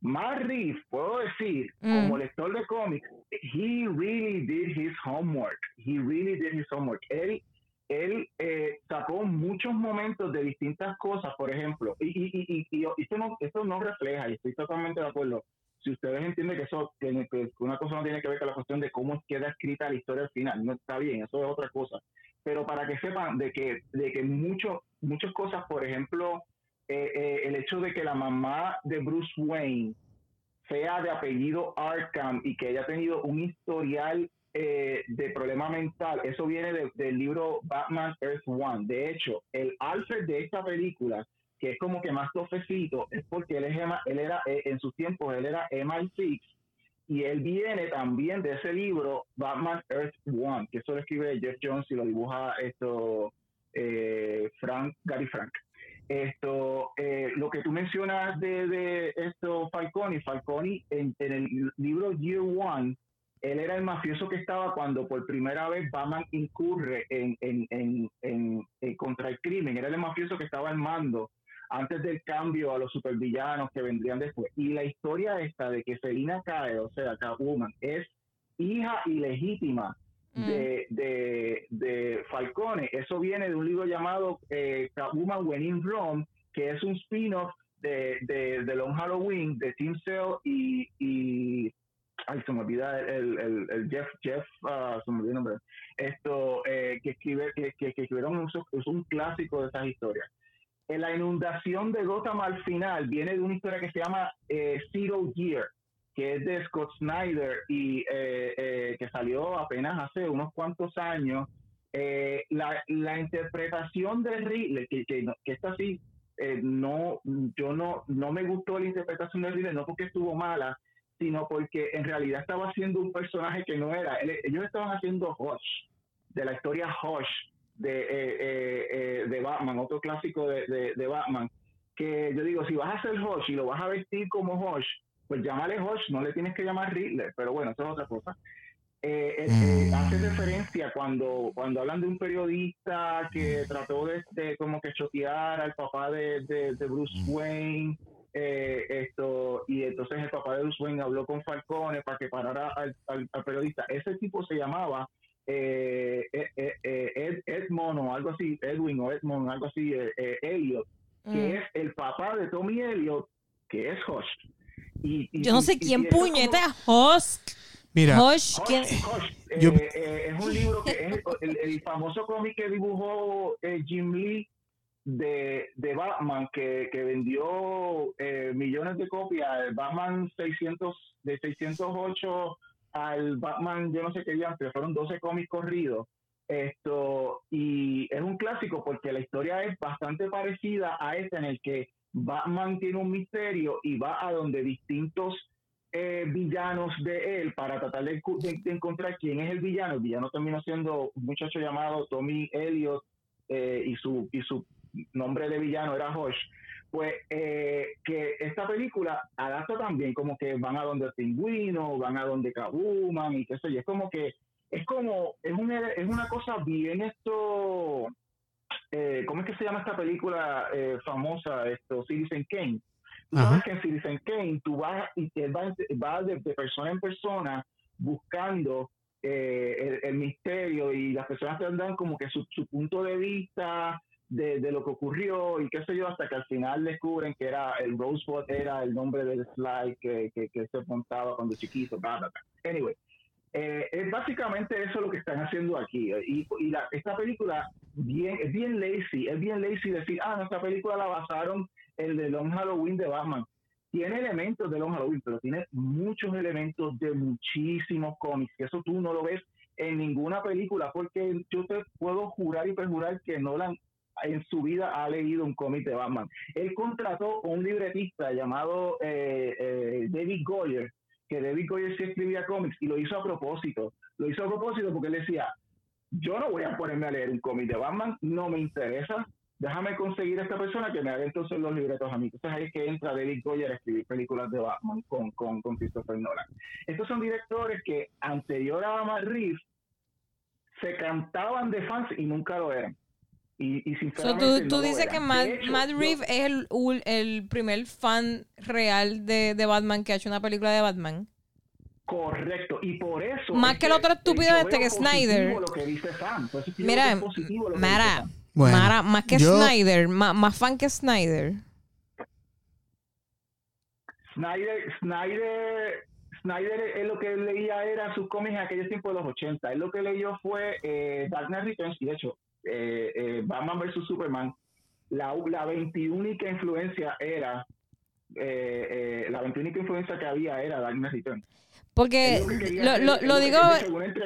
Matt Reeves, puedo decir, Mm. como lector de cómics, he really did his homework. He really did his homework. Él, él eh, sacó muchos momentos de distintas cosas, por ejemplo, y, y, y, y, y esto, no, esto no refleja, y estoy totalmente de acuerdo, si ustedes entienden que eso que, que una cosa no tiene que ver con la cuestión de cómo queda escrita la historia al final, no está bien, eso es otra cosa. Pero para que sepan de que, de que mucho, muchas cosas, por ejemplo, eh, eh, el hecho de que la mamá de Bruce Wayne sea de apellido Arkham y que haya tenido un historial eh, de problema mental, eso viene de- del libro Batman Earth One. De hecho, el Alfred de esta película, que es como que más tofecito, es porque él, es, ema- él era, en sus tiempos, él era MI6 y él viene también de ese libro Batman Earth One, que eso lo escribe Jeff Jones y lo dibuja esto eh, Frank, Gary Frank. Esto, eh, lo que tú mencionas de, de esto Falconi, Falconi en, el libro Year One, él era el mafioso que estaba cuando por primera vez Batman incurre en, en, en, contra el crimen, era el mafioso que estaba al mando antes del cambio a los supervillanos que vendrían después. Y la historia esta de que Selina Kyle, o sea, Catwoman, es hija ilegítima. De, de, de Falcone. Eso viene de un libro llamado eh, Catwoman When in Rome, que es un spin-off de, de, de Long Halloween de Tim Sale y, y ay, se me olvida el, el, el Jeff, Jeff, ah, se me olvidó el nombre, esto, eh, que, escribe, que, que, que escribieron un, es un clásico de esas historias. En la inundación de Gotham al final viene de una historia que se llama eh, Zero Year, que es de Scott Snyder y eh, eh, que salió apenas hace unos cuantos años. Eh, la, la interpretación de Ridley, que, que, que esta sí, eh, no, yo no, no me gustó la interpretación de Ridley, no porque estuvo mala, sino porque en realidad estaba haciendo un personaje que no era. Ellos estaban haciendo Hush, de la historia Hush de, eh, eh, de Batman, otro clásico de, de, de Batman, que yo digo, si vas a hacer Hush y lo vas a vestir como Hush, pues llámale Hush, no le tienes que llamar Riddler, pero bueno, eso es otra cosa. Eh, eh, eh, Mm. hace referencia cuando, cuando hablan de un periodista que trató de, de como que chotear al papá de, de, de Bruce Wayne, eh, esto y entonces el papá de Bruce Wayne habló con Falcone para que parara al, al- al periodista. Ese tipo se llamaba Ed, Edmond o algo así, Edwin o Edmond, algo así, eh, eh, Elliot, que Mm. es el papá de Tommy Elliot, que es Hush. Y, y- Yo no sé y- quién puñeta es Husk. Mira. Hush, eh, Yo- eh, es un libro que es el, el famoso cómic que dibujó eh, Jim Lee de, de Batman que, que vendió eh, millones de copias, el Batman 600 de 608 al Batman, yo no sé qué día, pero fueron 12 cómics corridos. Esto, y es un clásico porque la historia es bastante parecida a esta en el que Batman tiene un misterio y va a donde distintos eh, villanos de él para tratar de, encontrar quién es el villano. El villano terminó siendo un muchacho llamado Tommy Elliot eh, y su y su nombre de villano era Hosh. Pues eh, que esta película adapta también como que van a donde el pingüino, van a donde Catwoman y qué sé yo. Es como que es como es una es una cosa bien esto eh, ¿cómo es que se llama esta película eh, famosa esto Citizen Kane? Tú Ajá. sabes que en Citizen Kane tú vas y él va, va de, de persona en persona buscando eh, el, el misterio y las personas te dan como que su, su punto de vista de, de lo que ocurrió y qué sé yo, hasta que al final descubren que era el Rosebud era el nombre del slide que, que, que se montaba cuando chiquito, bla, bla, bla. Anyway, eh, es básicamente eso lo que están haciendo aquí. Y, y la, esta película bien, es bien lazy, es bien lazy decir, ah, no, esta película la basaron en The Long Halloween de Batman. Tiene elementos de Long Halloween, pero tiene muchos elementos de muchísimos cómics, eso tú no lo ves en ninguna película, porque yo te puedo jurar y perjurar que Nolan en su vida ha leído un cómic de Batman. Él contrató a un libretista llamado eh, eh, David Goyer, que David Goyer sí escribía cómics y lo hizo a propósito. Lo hizo a propósito porque él decía, yo no voy a ponerme a leer un cómic de Batman, no me interesa, déjame conseguir a esta persona que me haga entonces los libretos a mí. Entonces ahí es que entra David Goyer a escribir películas de Batman con, con, Christopher Nolan. Estos son directores que anterior a Matt Reeves se cantaban de fans y nunca lo eran. Y, y So, sinceramente tú, no tú lo dices que De Matt, hecho, Matt yo- Reeves es el, el primer fan real de, de Batman que ha hecho una película de Batman. Correcto, y por eso. Más es que el otro estúpido yo este que Snyder. Lo que dice Sam. Por eso es que yo Mira, es lo que Mara, dice Sam. Bueno, Mara, más que yo- Snyder, ma- más, fan que Snyder. Snyder, Snyder, Snyder, él lo que él leía era sus cómics en aquellos tiempos de los 80. Él lo que leyó fue eh, Dark Knight Returns, y de hecho, eh, eh, Batman vs. Superman. La, la 21 influencia era. eh, eh, la 21 influencia que había era Dark Knight Returns. Porque lo que digo,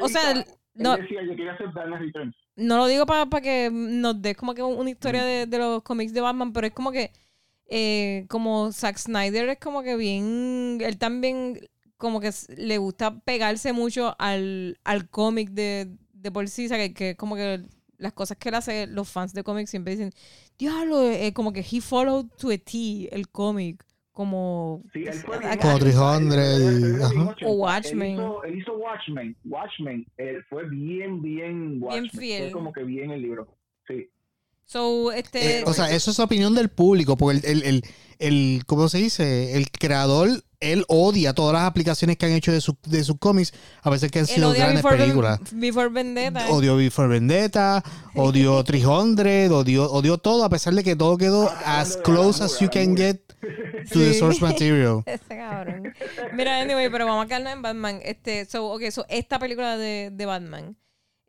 o sea, no, decía, yo quería hacer Dark Knight Returns. no lo digo para que nos des como que una historia de, de los cómics de Batman, pero es como que eh, como Zack Snyder es como que bien, él también como que le gusta pegarse mucho al, al cómic de, de por sí, o sea, que, que como que las cosas que él hace, los fans de cómics siempre dicen, diablo, eh, como que he followed to a T el cómic, como... Sí, él fue acá- bien Como 300 y- Él fue bien ajá. 80. O Watchmen. Él hizo, él hizo Watchmen. Watchmen. Él fue bien, bien Watchmen. fiel. Fue como que bien el libro. Sí. So, este... Eh, o sea, eso es opinión del público, porque el, el, el, el- ¿cómo se dice? El creador, él odia todas las aplicaciones que han hecho de, su- de sus cómics, a veces que han sido grandes Before, películas. Before Vendetta. Odio Before Vendetta, odio *laughs* 300, odio, odio todo, a pesar de que todo quedó Ah, as close as you can get to the source *laughs* material. Ese cabrón. Mira, anyway, pero vamos a quedarnos en Batman. Este, so, okay, so esta película de, de Batman,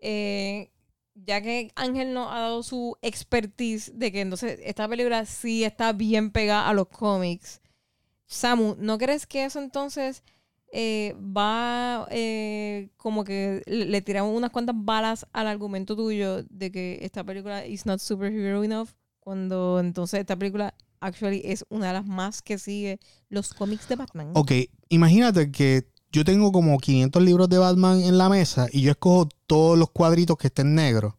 eh, ya que Ángel nos ha dado su expertise de que entonces esta película sí está bien pegada a los cómics. Samu, ¿no crees que eso entonces eh, va eh, como que le, tiramos unas cuantas balas al argumento tuyo de que esta película is not superhero enough, cuando entonces esta película actually es una de las más que sigue los cómics de Batman. Ok, imagínate que yo tengo como 500 libros de Batman en la mesa y yo escojo todos los cuadritos que estén negros.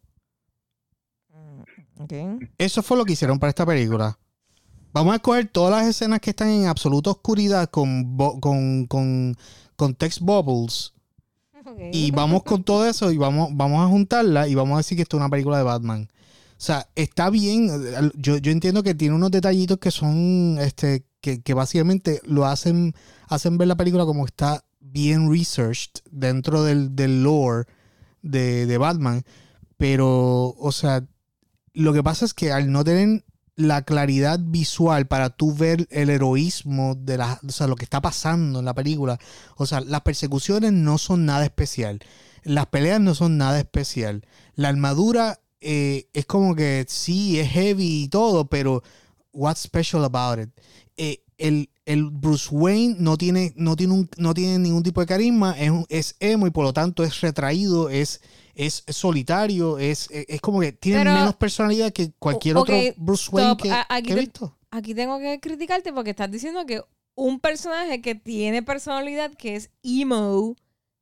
Ok. Eso fue lo que hicieron para esta película. Vamos a escoger todas las escenas que están en absoluta oscuridad con, con, con, con text bubbles y vamos con todo eso y vamos, vamos a juntarla y vamos a decir que esto es una película de Batman. O sea, está bien. Yo, yo entiendo que tiene unos detallitos que son, este, que, que básicamente lo hacen, hacen ver la película como está bien researched dentro del, del lore de, de Batman. Pero, o sea, lo que pasa es que al no tener la claridad visual para tú ver el heroísmo de la, o sea, lo que está pasando en la película, o sea, las persecuciones no son nada especial. Las peleas no son nada especial. La armadura eh, es como que sí, es heavy y todo, pero what's special about it? Eh, el, el Bruce Wayne no tiene, no, tiene un- no tiene ningún tipo de carisma, es, es emo y por lo tanto es retraído, es, es solitario, es, es, como que tiene Pero- menos personalidad que cualquier otro Bruce Wayne que, aquí que he visto. Aquí tengo que criticarte porque estás diciendo que un personaje que tiene personalidad, que es emo,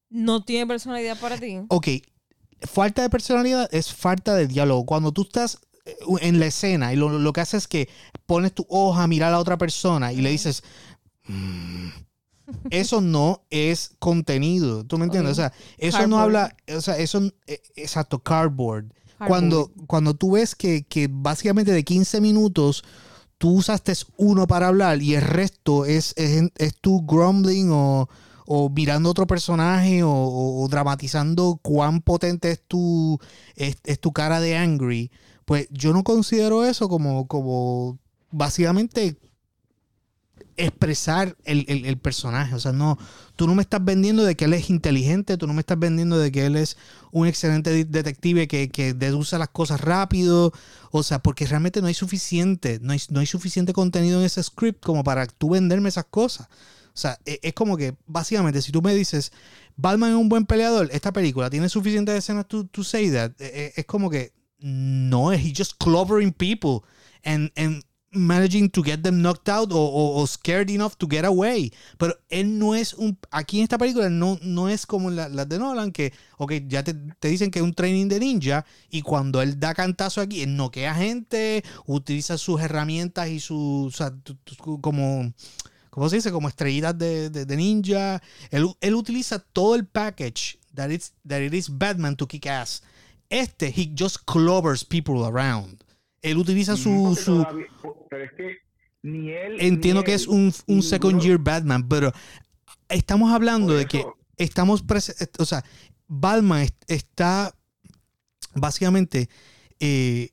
no tiene personalidad para ti. Ok, falta de personalidad es falta de diálogo. Cuando tú estás eh, en la escena y lo, lo que haces es que pones tu hoja a mirar a la otra persona y le dices, "Mm", eso no es contenido. ¿Tú me entiendes? O sea, eso no Cardboard. habla, o sea, eso, eh, exacto, cardboard. Cuando, cuando tú ves que, que básicamente de 15 minutos tú usaste uno para hablar y el resto es, es, es tú grumbling o, o mirando otro personaje o, o- o dramatizando cuán potente es tu, es, es tu cara de angry, pues yo no considero eso como, como básicamente expresar el, el- personaje. O sea, no, tú no me estás vendiendo de que él es inteligente, tú no me estás vendiendo de que él es un excelente de- detective que, que deduce las cosas rápido. O sea, porque realmente no hay suficiente, no hay, no hay suficiente contenido en ese script como para tú venderme esas cosas. O sea, e- es, como que básicamente si tú me dices, Batman es un buen peleador, esta película tiene suficientes escenas to, to say that, e- e- es como que no, he's just clovering people and, and managing to get them knocked out o, o- scared enough to get away. Pero él no es un. Aquí en esta película no, no es como la- las de Nolan, que, ok, ya te, te dicen que es un training de ninja y cuando él da cantazo aquí, él noquea gente, utiliza sus herramientas y sus. o sea, como. ¿Cómo se dice? Como estrellitas de, de- ninja. Él, él utiliza todo el package that, it's, that it is Batman to kick ass. Este, he just clovers people around. Él utiliza su, su, todavía- pero es que ni él. Entiendo ni que él, es un, un second year Batman, pero estamos hablando de que estamos o sea, Batman est- está básicamente eh,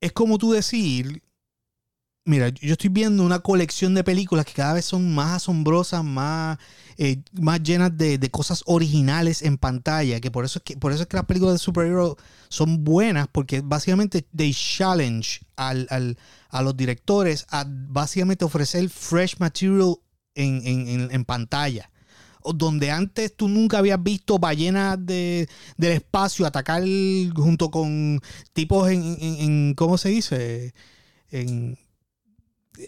es como tú decir, mira, yo estoy viendo una colección de películas que cada vez son más asombrosas, más, eh, más llenas de, de cosas originales en pantalla, que por eso es que por eso es que las películas de superhéroes son buenas, porque básicamente they challenge al, al- a los directores a básicamente ofrecer fresh material en, en- en- pantalla. Donde antes tú nunca habías visto ballenas de, del espacio atacar junto con tipos en, en- en- ¿cómo se dice? En,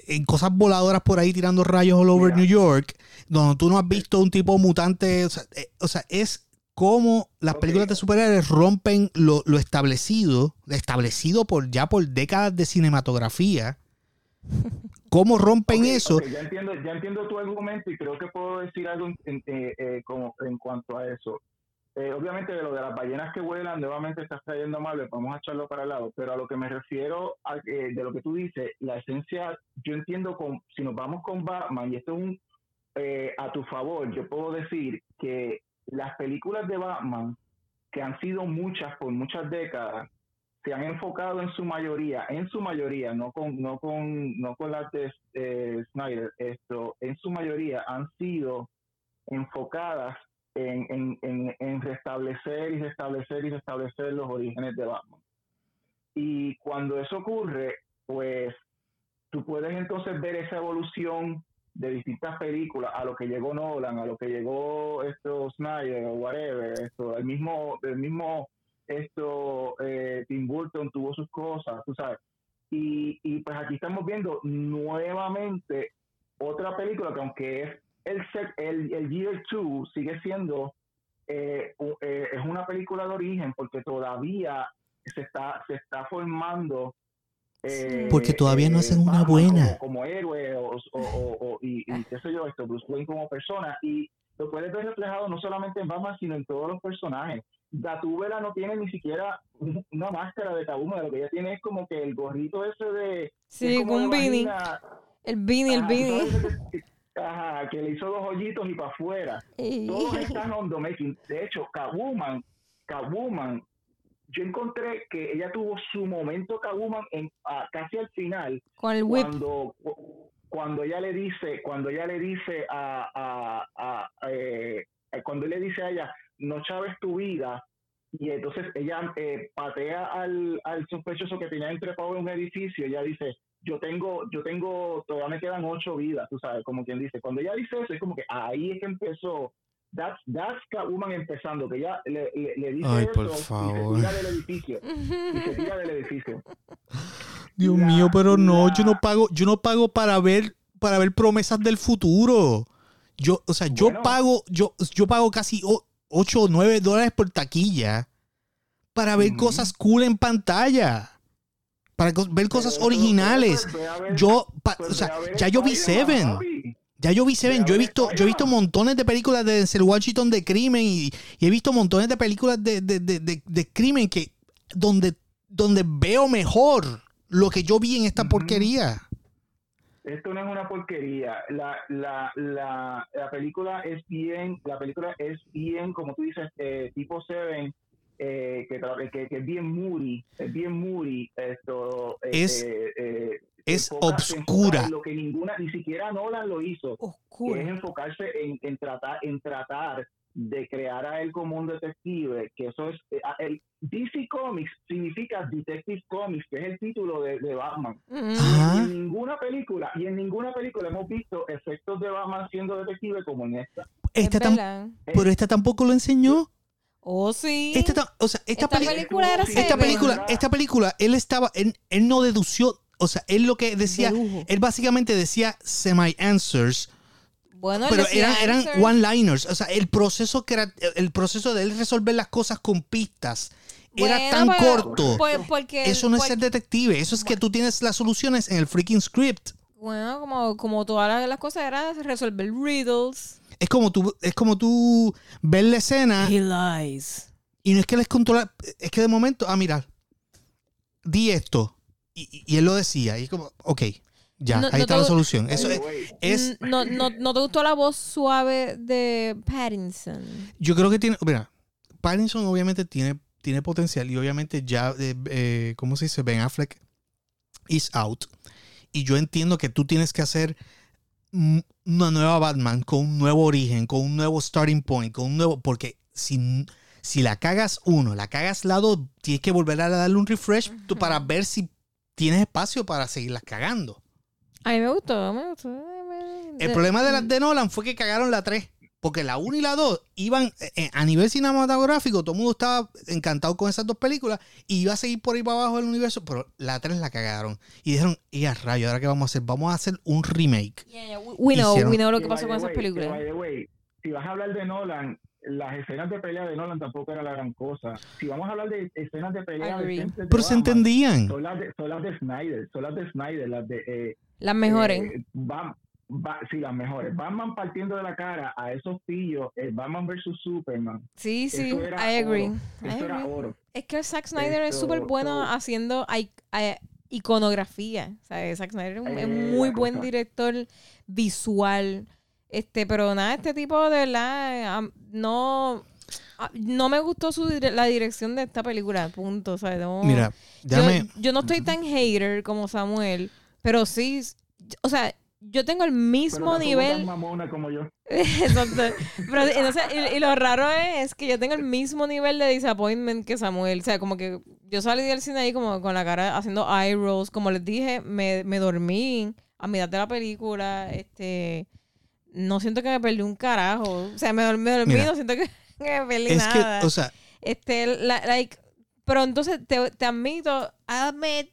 en cosas voladoras por ahí tirando rayos all over. New York, donde tú no has visto un tipo mutante. O sea, eh, o sea, es como las películas de superhéroes rompen lo, lo establecido, establecido por ya por décadas de cinematografía. *laughs* ¿Cómo rompen eso? ya, entiendo, ya entiendo tu argumento y creo que puedo decir algo en, en- eh, eh, como, en cuanto a eso. Eh, obviamente de lo de las ballenas que vuelan, nuevamente estás trayendo mal, le podemos echarlo para el lado, pero a lo que me refiero, a, eh, de lo que tú dices, la esencia, yo entiendo, con, si nos vamos con Batman, y esto es un, eh, a tu favor, yo puedo decir que las películas de Batman, que han sido muchas por muchas décadas, se han enfocado en su mayoría, en su mayoría, no con, no con, no con las de eh, Snyder, esto, en su mayoría han sido enfocadas en, en, en, en restablecer y restablecer y restablecer los orígenes de Batman. Y cuando eso ocurre, pues tú puedes entonces ver esa evolución de distintas películas a lo que llegó Nolan, a lo que llegó esto Snyder o whatever, esto, el mismo, el mismo esto eh, Tim Burton tuvo sus cosas, tú sabes. Y, y pues aquí estamos viendo nuevamente otra película que aunque es el set- el, el Year 2 sigue siendo eh, eh, es una película de origen porque todavía se está se está formando eh, Porque todavía no hacen una buena. como, como héroe o, o- o- o- y, y qué sé yo esto Bruce Wayne como persona y lo puedes ver reflejado no solamente en Batman sino en todos los personajes Gatúbela no tiene ni siquiera un- una máscara de Catwoman, lo que ella tiene es como que el gorrito ese de Sí, es como con un beanie. El beanie, el beanie. Ajá, que le hizo dos hoyitos y para afuera todos están on the making. De hecho, Catwoman, Catwoman, yo encontré que ella tuvo su momento Catwoman en, ah, casi al final, Con el whip. cuando cuando ella le dice, cuando ella le dice a, a, a- eh, cuando él le dice a ella, no chaves tu vida, y entonces ella eh, patea al, al sospechoso que tenía entrepado en un edificio, ella dice, yo tengo, yo tengo, todavía me quedan ocho vidas, tú sabes, como quien dice. Cuando ella dice eso, es como que ahí es que empezó, that's, that's Catwoman empezando, que ella le, le, le dice Ay, eso por y favor. se tira del edificio, y se tira del edificio. *laughs* Dios La- mío, pero no, yo no pago, yo no pago para ver, para ver promesas del futuro. Yo, o sea, yo Bueno. pago, yo, yo pago casi 8 o 9 dólares por taquilla para ver cosas cool en pantalla. Para ver cosas originales. Yo, pa- o sea, ya yo vi Seven. Ya yo vi Seven, yo he visto, yo he visto montones de películas de Denzel Washington de crimen y, y he visto montones de películas de, de, de, de- crimen que donde, donde veo mejor lo que yo vi en esta porquería. Esto no es una porquería. La, la, la, la película es bien, la película es bien, como tú dices, eh, tipo Seven, eh, que, tra- que, que es bien moody, es bien moody. Esto eh, Es- eh, eh, es enfoca- en Lo que ninguna, ni siquiera Nolan lo hizo. que es enfocarse en, en tratar en tratar de crear a él como un detective, que eso es eh, el DC Comics significa Detective Comics, que es el título de, de Batman. Mm. Y en ninguna película, y en ninguna película hemos visto efectos de Batman siendo detective como en esta. Esta Es tam- verdad. pero esta tampoco lo enseñó. Oh, sí. Esta, tam- o sea, esta, película era esta película, esta película, él estaba, él, él no dedució, o sea, él lo que decía, Dedujo. él básicamente decía semi-answers, Bueno, pero eran, one-liners. O sea, el proceso, que era, el proceso de él resolver las cosas con pistas era Bueno, tan pero- corto. por- porque, Eso no es ser detective, eso es que tú tienes las soluciones en el freaking script. Bueno, como, como todas las, las cosas era resolver riddles. Es como tú, es como tú ver la escena He lies. y no es que les controla, es que de momento, ah, mira, di esto. Y, y- él lo decía, y es como, ok, ya, No- ahí no está te- la solución. Eso es, es- No, no, ¿No te gustó la voz suave de Pattinson? yo creo que tiene, mira, Pattinson obviamente tiene, tiene potencial y obviamente ya, eh, eh, ¿cómo se dice? Ben Affleck is out. Y yo entiendo que tú tienes que hacer una nueva Batman con un nuevo origen, con un nuevo starting point, con un nuevo, porque si, si la cagas uno, la cagas lado, tienes que volver a darle un refresh tú para ver si tienes espacio para seguirlas cagando. A mí me gustó, me gustó. me- El de- problema de las de Nolan fue que cagaron la 3. Porque la 1 y la 2 iban eh, eh, a nivel cinematográfico, todo el mundo estaba encantado con esas dos películas y iba a seguir por ahí para abajo del universo, pero la 3 la cagaron. Y dijeron, y a rayo, ¿ahora qué vamos a hacer? Vamos a hacer un remake. Yeah, yeah, we- We know, Hicieron- we know lo que pasó con esas películas. by the way, si vas a hablar de Nolan, las escenas de pelea de Nolan tampoco era la gran cosa. Si vamos a hablar de escenas de pelea de Pero se Batman, entendían. Son las de, son las de Snyder, son las de Snyder, las de... Eh, Las mejores. eh, Bam- Ba- sí, las mejores. Batman partiendo de la cara a esos pillos, el Batman versus Superman. sí, sí, eso era I agree. oro. I Eso era agree. oro. Es que Zack Snyder es súper bueno so- haciendo eh, iconografía. O sea, Zack Snyder es un, Eh, muy buen director visual. Este, pero nada, este tipo de verdad no ah, no me gustó su dire- la dirección de esta película, punto. O sea, no- Mira, yo, yo no estoy tan hater como Samuel, pero sí, o sea, yo tengo el Pero mismo tampoco nivel. tan mamona como yo. *laughs* Exacto. Pero entonces, y, y lo raro es que yo tengo el mismo nivel de disappointment que Samuel. O sea, como que yo salí del cine ahí como con la cara haciendo eye rolls. Como les dije, me, me dormí a mitad de la película. Este, no siento que me perdí un carajo. O sea, me, me dormí, Mira. no siento que, que *laughs* me perdí Es nada. que, o sea, Este, la- like, pero entonces te, te admito, I admit,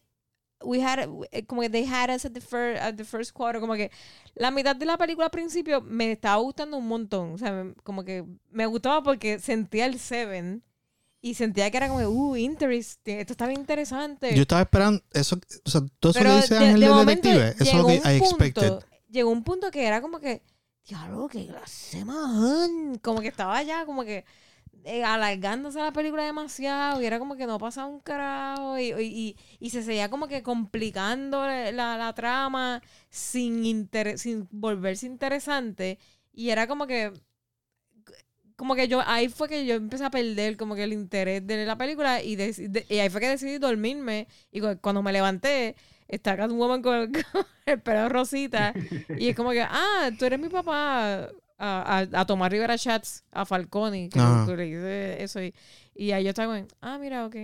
we had, eh, como que they had us at the, first, at the first quarter, como que la mitad de la película al principio me estaba gustando un montón, o sea, como que me gustaba porque sentía el Seven y sentía que era como, uh, interesting, esto está bien interesante. yo estaba esperando eso, o sea, todo eso Pero que dice de, Ángel de momento detective, eso es lo llegó que un I punto- expected. Llegó un punto que era como que, diablo, que clase más, como que estaba ya como que eh, alargándose la película demasiado y era como que no pasaba un carajo y, y, y- se seguía como que complicando la, la trama sin, inter- sin volverse interesante y era como que como que yo ahí fue que yo empecé a perder como que el interés de la película y, y ahí fue que decidí dormirme y cu- cuando me levanté está Catwoman con, *laughs* con el pelo rosita y es como que ah tú eres mi papá a, a, a Tomás Rivera Chats a Falcone que, Ajá. que le dice eso y, y ahí yo estaba como ah mira ok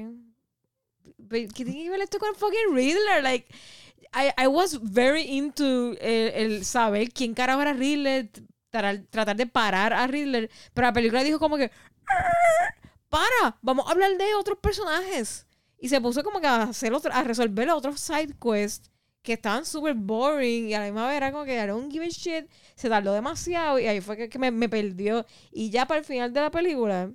¿qué tiene que ver esto con fucking Riddler? Like I, I was very into el, el saber quién carajo era Riddler tratar, tratar de parar a Riddler pero la película dijo como que "Arr, para, vamos a hablar de otros personajes. Y se puso como que a hacer otro, a resolver otros side quests que estaban súper boring y a la misma vez era como que I don't give a shit. Se tardó demasiado y ahí fue que, que me, me perdió. Y ya para el final de la película,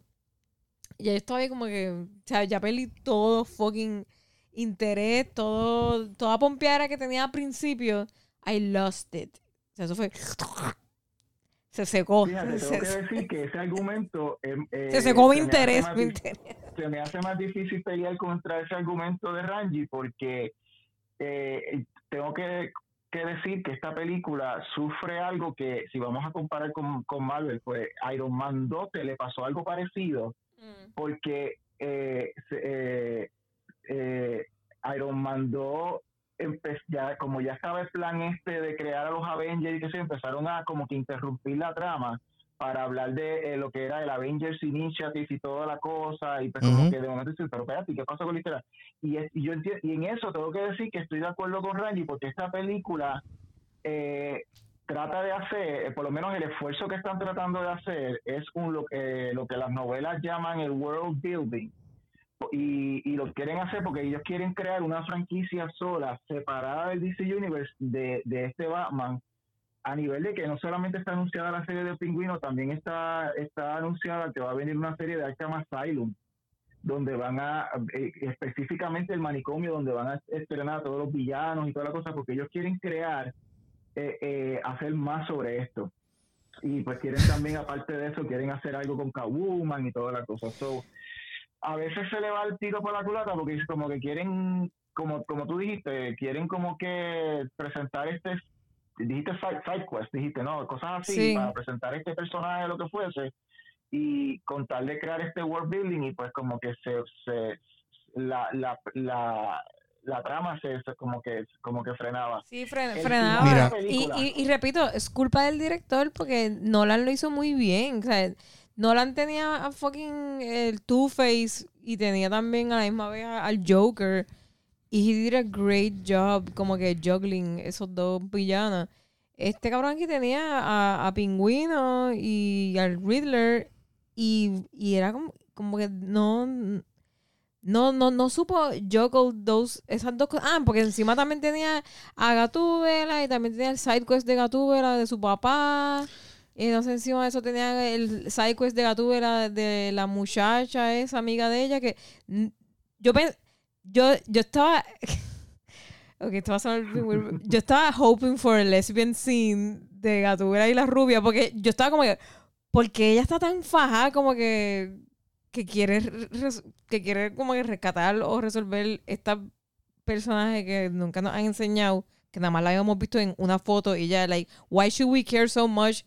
ya yo estaba ahí como que, o sea, ya perdí todo fucking interés, todo, toda pompeada que tenía al principio. I lost it. O sea, eso fue... *laughs* Se secó. Fíjate, *laughs* Se- tengo que decir que ese argumento. eh, eh, se secó mi interés, mi interés. se me hace más difícil pelear contra ese argumento de Ranji porque eh, tengo que, que decir que esta película sufre algo que, si vamos a comparar con, con Marvel, pues Iron Man 2 te le pasó algo parecido porque eh, eh, eh, Iron Man 2 empe- ya, como ya estaba el plan este de crear a los Avengers y que se empezaron a como que interrumpir la trama para hablar de eh, lo que era el Avengers Initiative y toda la cosa y pues como que de momento dices, pero espérate, ¿qué pasó con la historia? Y, es- y yo y en eso tengo que decir que estoy de acuerdo con Randy porque esta película eh, trata de hacer, eh, por lo menos el esfuerzo que están tratando de hacer es un, lo, eh, lo que las novelas llaman el world building. Y, y lo quieren hacer porque ellos quieren crear una franquicia sola, separada del DC Universe de, de este Batman, a nivel de que no solamente está anunciada la serie de Pingüino, también está, está anunciada que va a venir una serie de Arkham Asylum, donde van a, eh, específicamente el manicomio, donde van a estrenar a todos los villanos y toda la cosa, porque ellos quieren crear, eh, eh, hacer más sobre esto. Y pues quieren también, aparte de eso, quieren hacer algo con Catwoman y toda la cosa. So, a veces se le va el tiro por la culata porque es como que quieren, como, como tú dijiste, quieren como que presentar este, dijiste side, side quest, dijiste, no, cosas así, Sí. para presentar este personaje, lo que fuese, y con tal de crear este world building y pues como que se, se la, la, la, la trama se, se como que como que frenaba. Sí, El frenaba. Mira. Y, y, y repito, es culpa del director porque Nolan lo hizo muy bien. O sea, Nolan tenía a fucking el Two-Face y tenía también a la misma vez a- al Joker. Y he did a great job como que juggling esos dos villanos. Este cabrón aquí tenía a, a Pingüino y al Riddler y, y era como, como que no... No, no, no supo juggle those, esas dos cosas. Ah, porque encima también tenía a Gatúbela y también tenía el side quest de Gatúbela de su papá. Y sé, encima de eso tenía el side quest de Gatúbela de la muchacha esa amiga de ella que yo pen- yo yo estaba *laughs* Ok, esto va a sonar. Yo estaba hoping for a lesbian scene de Gatúbela y la rubia porque yo estaba como que porque ella está tan fajada como que que quiere que quiere como que rescatar o resolver esta personaje que nunca nos han enseñado, que nada más la habíamos visto en una foto y ya, like, why should we care so much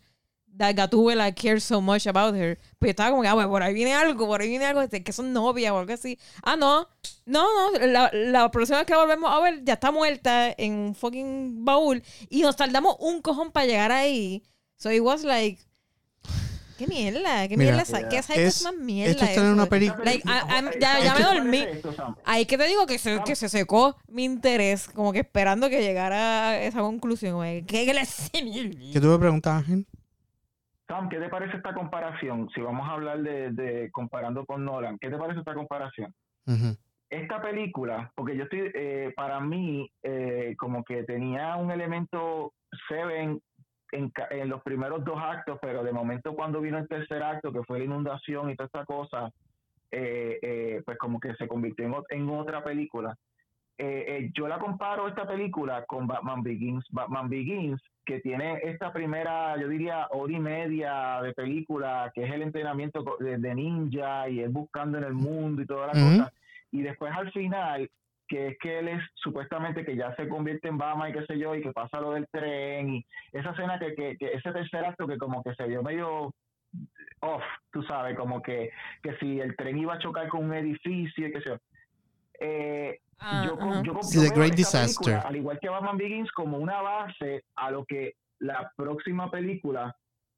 that Gatúbela cares so much about her? Pues yo estaba como que, ah, bueno, por ahí viene algo, por ahí viene algo, este, que son novias o algo así. Ah, no, no, no, la, la próxima vez que volvemos a ver ya está muerta en un fucking baúl y nos tardamos un cojón para llegar ahí. So it was like, Qué mierda, qué Mira, mierda. esa- ¿Qué es- es más mierda? esto está en eso? una película- Like, ya, ya me ¿Qué dormí. Ahí que te digo que se, que se secó mi interés, como que esperando que llegara a esa conclusión. güey. ¿Qué de mierda? ¿Qué tú me preguntas, Ángel? Sam, ¿qué te parece esta comparación? Si vamos a hablar de, de comparando con Nolan, ¿qué te parece esta comparación? Esta película, porque yo estoy, eh, para mí, eh, como que tenía un elemento Seven en, los primeros dos actos, pero de momento cuando vino el tercer acto, que fue la inundación y toda esta cosa, eh, pues como que se convirtió en otra película. Eh, eh, yo la comparo esta película con Batman Begins. Batman Begins, que tiene esta primera, yo diría, hora y media de película, que es el entrenamiento de, de ninja y él buscando en el mundo y toda la Ujú. cosa. Y después al final, que es que él es supuestamente que ya se convierte en Batman y qué sé yo, y que pasa lo del tren, y esa escena que, que, que ese tercer acto que como que se vio medio off, tú sabes, como que, que si el tren iba a chocar con un edificio y qué sé yo. Eh, Ah, yo, yo- Sí, yo The Great Disaster. película, al igual que Batman Begins, como una base a lo que la próxima película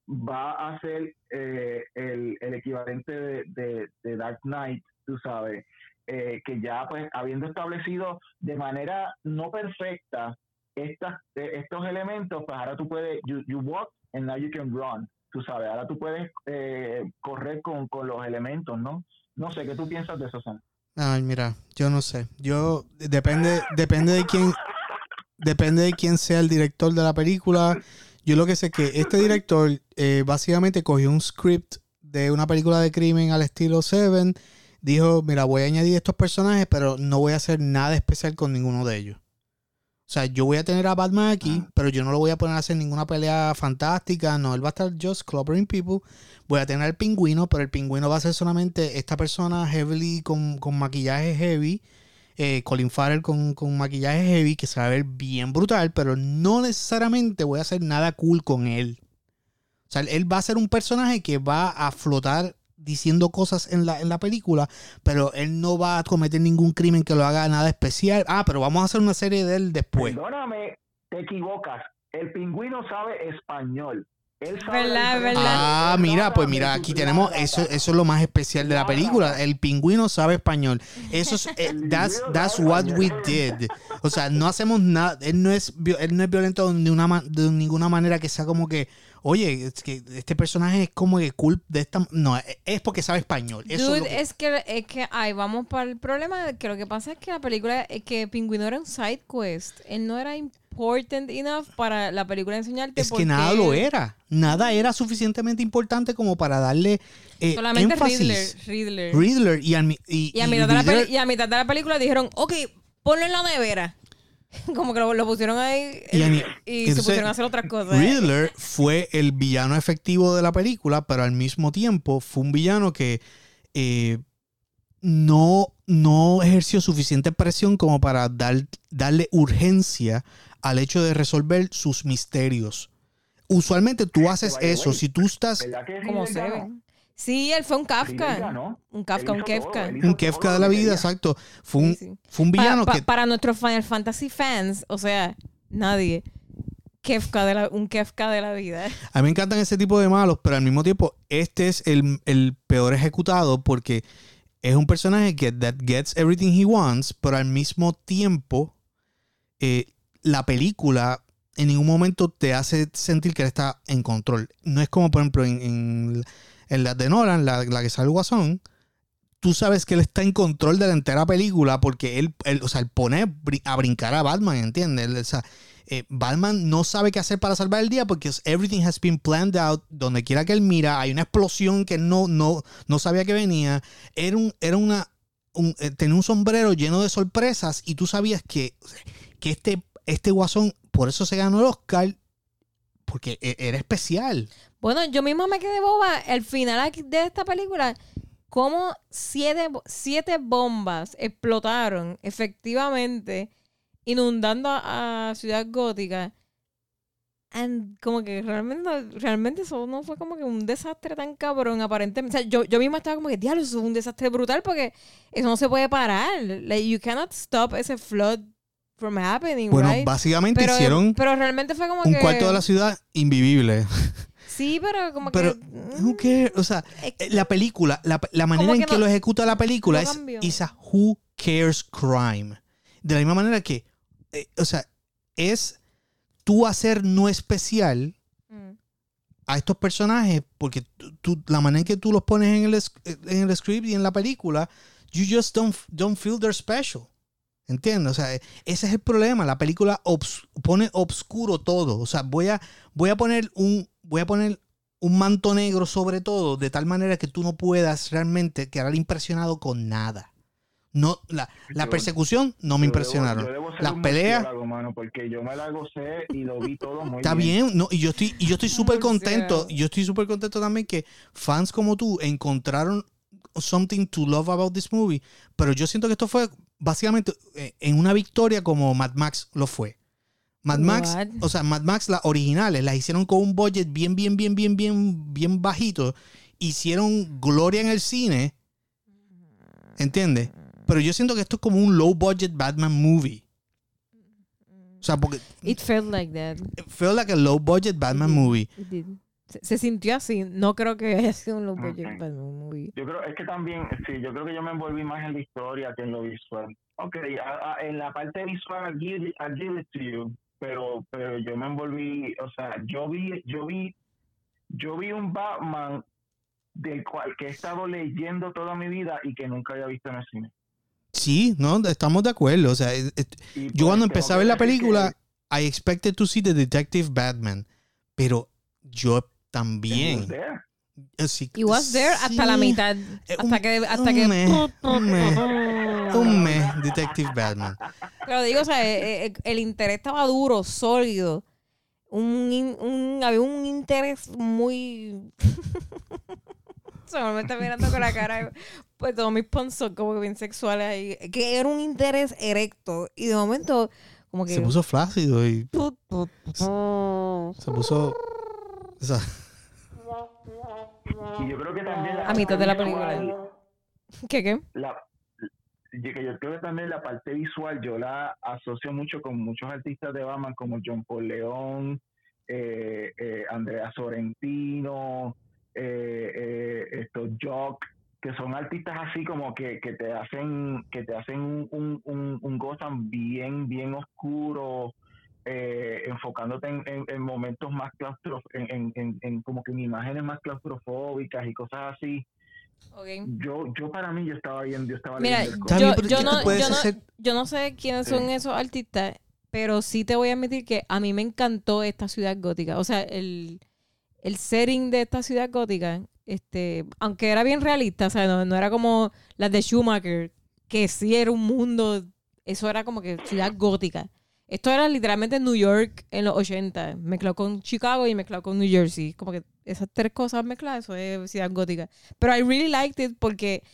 va a ser eh, el, el equivalente de, de- de Dark Knight, tú sabes, eh, que ya pues habiendo establecido de manera no perfecta estas, eh, estos elementos, pues ahora tú puedes, you, you walk and now you can run, tú sabes, ahora tú puedes eh, correr con, con los elementos, ¿no? No sé, ¿qué tú piensas de eso, Sam? Ay, mira, yo no sé. Yo depende, depende de quién, depende de quién sea el director de la película. Yo lo que sé es que este director eh, básicamente cogió un script de una película de crimen al estilo Seven. Dijo, mira, voy a añadir estos personajes, pero no voy a hacer nada especial con ninguno de ellos. O sea, yo voy a tener a Batman aquí, Ah. pero yo no lo voy a poner a hacer ninguna pelea fantástica. No, él va a estar just clobbering people. Voy a tener al pingüino, pero el pingüino va a ser solamente esta persona heavily con, con maquillaje heavy. eh, Colin Farrell con, con maquillaje heavy, que se va a ver bien brutal, pero no necesariamente voy a hacer nada cool con él. O sea, él va a ser un personaje que va a flotar diciendo cosas en la, en la película, pero él no va a cometer ningún crimen que lo haga nada especial. Ah, pero vamos a hacer una serie de él después. Perdóname, te equivocas. El pingüino sabe español. Él sabe Verdad, la diferencia verdad. Ah, mira, pues mira, aquí tenemos eso, eso es lo más especial de la película. El pingüino sabe español. Eso es, eh, that's, that's what we did. O sea, no hacemos nada. Él no es, él no es violento de, una, de ninguna manera que sea como que, oye, es que este personaje es como que cool de esta. No, es porque sabe español. Eso Dude, es lo que- es que, es que ahí vamos para el problema de que lo que pasa es que la película es que Pingüino era un side quest. Él no era important enough para la película enseñarte es por que nada lo era. Nada era suficientemente importante como para darle eh, Solamente énfasis. Riddler. Riddler. Riddler y, a, mitad de la Riddler- peli- y a mitad de la película dijeron, ok, ponlo en la nevera. *laughs* Como que lo, lo pusieron ahí Y se pusieron a hacer otras cosas. Riddler fue el villano efectivo de la película, pero al mismo tiempo fue un villano que eh, no, no ejerció suficiente presión como para dar, darle urgencia al hecho de resolver sus misterios. Usualmente tú haces eso, si tú estás ¿Verdad que Como se ve. Sí, él fue un Kafka. Un Kafka, un hizo un Kefka de la vida, exacto. Fue un, Sí, sí. fue un Para, villano pa- que para nuestros Final Fantasy fans, o sea, nadie. Kefka de la, un Kefka de la vida. *laughs* A mí me encantan ese tipo de malos, pero al mismo tiempo este es el, el peor ejecutado porque es un personaje que that gets everything he wants, pero al mismo tiempo eh, la película en ningún momento te hace sentir que él está en control. No es como, por ejemplo, en, en, en la de Nolan, la, la que sale Guasón, tú sabes que él está en control de la entera película porque él, o sea, él pone a brincar a Batman, ¿entiendes? Eh, Batman no sabe qué hacer para salvar el día porque everything has been planned out. Donde quiera que él mira, hay una explosión que no, no, no sabía que venía. Era, un, era una. Un, eh, tenía un sombrero lleno de sorpresas y tú sabías que, que este, este guasón, por eso se ganó el Oscar, porque e- era especial. Bueno, yo misma me quedé boba. El final de esta película, como siete, siete bombas explotaron efectivamente, inundando a, Ciudad Gótica. And como que realmente, realmente eso no fue como que un desastre tan cabrón, aparentemente. O sea, yo, yo misma estaba como que, diablo, eso es un desastre brutal porque eso no se puede parar. You cannot stop ese flood from happening, Bueno, right? básicamente Pero, hicieron pero realmente fue como un que... cuarto de la ciudad invivible. Sí, pero como Pero, que. who cares? O sea, Es eh, la película, la, la manera en que lo ejecuta la película no es esa who cares crime. De la misma manera que, eh, o sea, es tú hacer no especial Mm. a estos personajes porque tú- la manera en que tú los pones en el, en el script y en la película, you just don't, don't feel they're special. ¿Entiendes? O sea, e- ese es el problema. La película obs- pone obscuro todo. O sea, voy a, voy a poner un, voy a poner un manto negro sobre todo, de tal manera que tú no puedas realmente quedar impresionado con nada. No, la, persecución no me Yo impresionaron. debo Las peleas, mano, porque yo me la gocé y lo vi todo muy Está bien, no, y yo estoy, y yo estoy *laughs* súper contento, yo estoy súper contento también que fans como tú encontraron something to love about this movie, pero yo siento que esto fue básicamente eh, en una victoria como Mad Max lo fue. Mad Max, What? o sea, Mad Max las originales las hicieron con un budget bien, bien, bien, bien, bien, bien bajito, hicieron gloria en el cine, ¿entiendes? Pero yo siento que esto es como un low budget Batman movie. O sea, porque It felt like that. it felt like a low budget Batman movie. It did. Se, se sintió así. No creo que haya sido un low budget movie. Yo creo, es que también, sí, yo creo que yo me envolví más en la historia que en lo visual. Ok, a- a- en la parte visual, I'll give, it- I'll give it to you, pero, pero yo me envolví, o sea, yo vi, yo vi, yo vi un Batman del cual que he estado leyendo toda mi vida y que nunca había visto en el cine. Sí, no, estamos de acuerdo. O sea, es- es- Y, yo cuando empecé a ver la película, que I expected to see the Detective Batman. Pero yo también. was there. sí, He was there hasta la sí, mitad. eh, Hasta un- que. Hasta un que mes, un mes, un mes, Detective Batman. Pero digo, o sea, eh, eh, el interés estaba duro, sólido. Un, había un interés muy. *laughs* Se me está mirando con la cara. Pues todos mis pons son como que bien sexuales ahí. Que era un interés erecto. Y de momento, como que. Se puso flácido y se puso. o sea, Y yo creo que también la A mitad de la película. visual, ¿Qué qué? la, yo, yo creo que también la parte visual yo la asocio mucho con muchos artistas de Batman como John Paul León, eh, eh, Andrea Sorrentino, eh, eh, estos Jock, que son artistas así como que, que te hacen que te hacen un, un, un, un Gotham bien bien oscuro eh, enfocándote en, en- en momentos más claustro en, en, en- en como que en imágenes más claustrofóbicas y cosas así yo yo para mí yo estaba viendo yo estaba Mira, yo, bien, pero yo no, yo, no, yo no sé quiénes Sí. son esos artistas, pero sí te voy a admitir que a mí me encantó esta ciudad gótica. O sea, el, el setting de esta ciudad gótica, este, aunque era bien realista, o sea, no, no era como las de Schumacher, que sí era un mundo, eso era como que ciudad gótica. Esto era literalmente New York en los 80, mezclado con Chicago y mezclado con New Jersey. Como que esas tres cosas mezcladas, eso es ciudad gótica. Pero I really liked it porque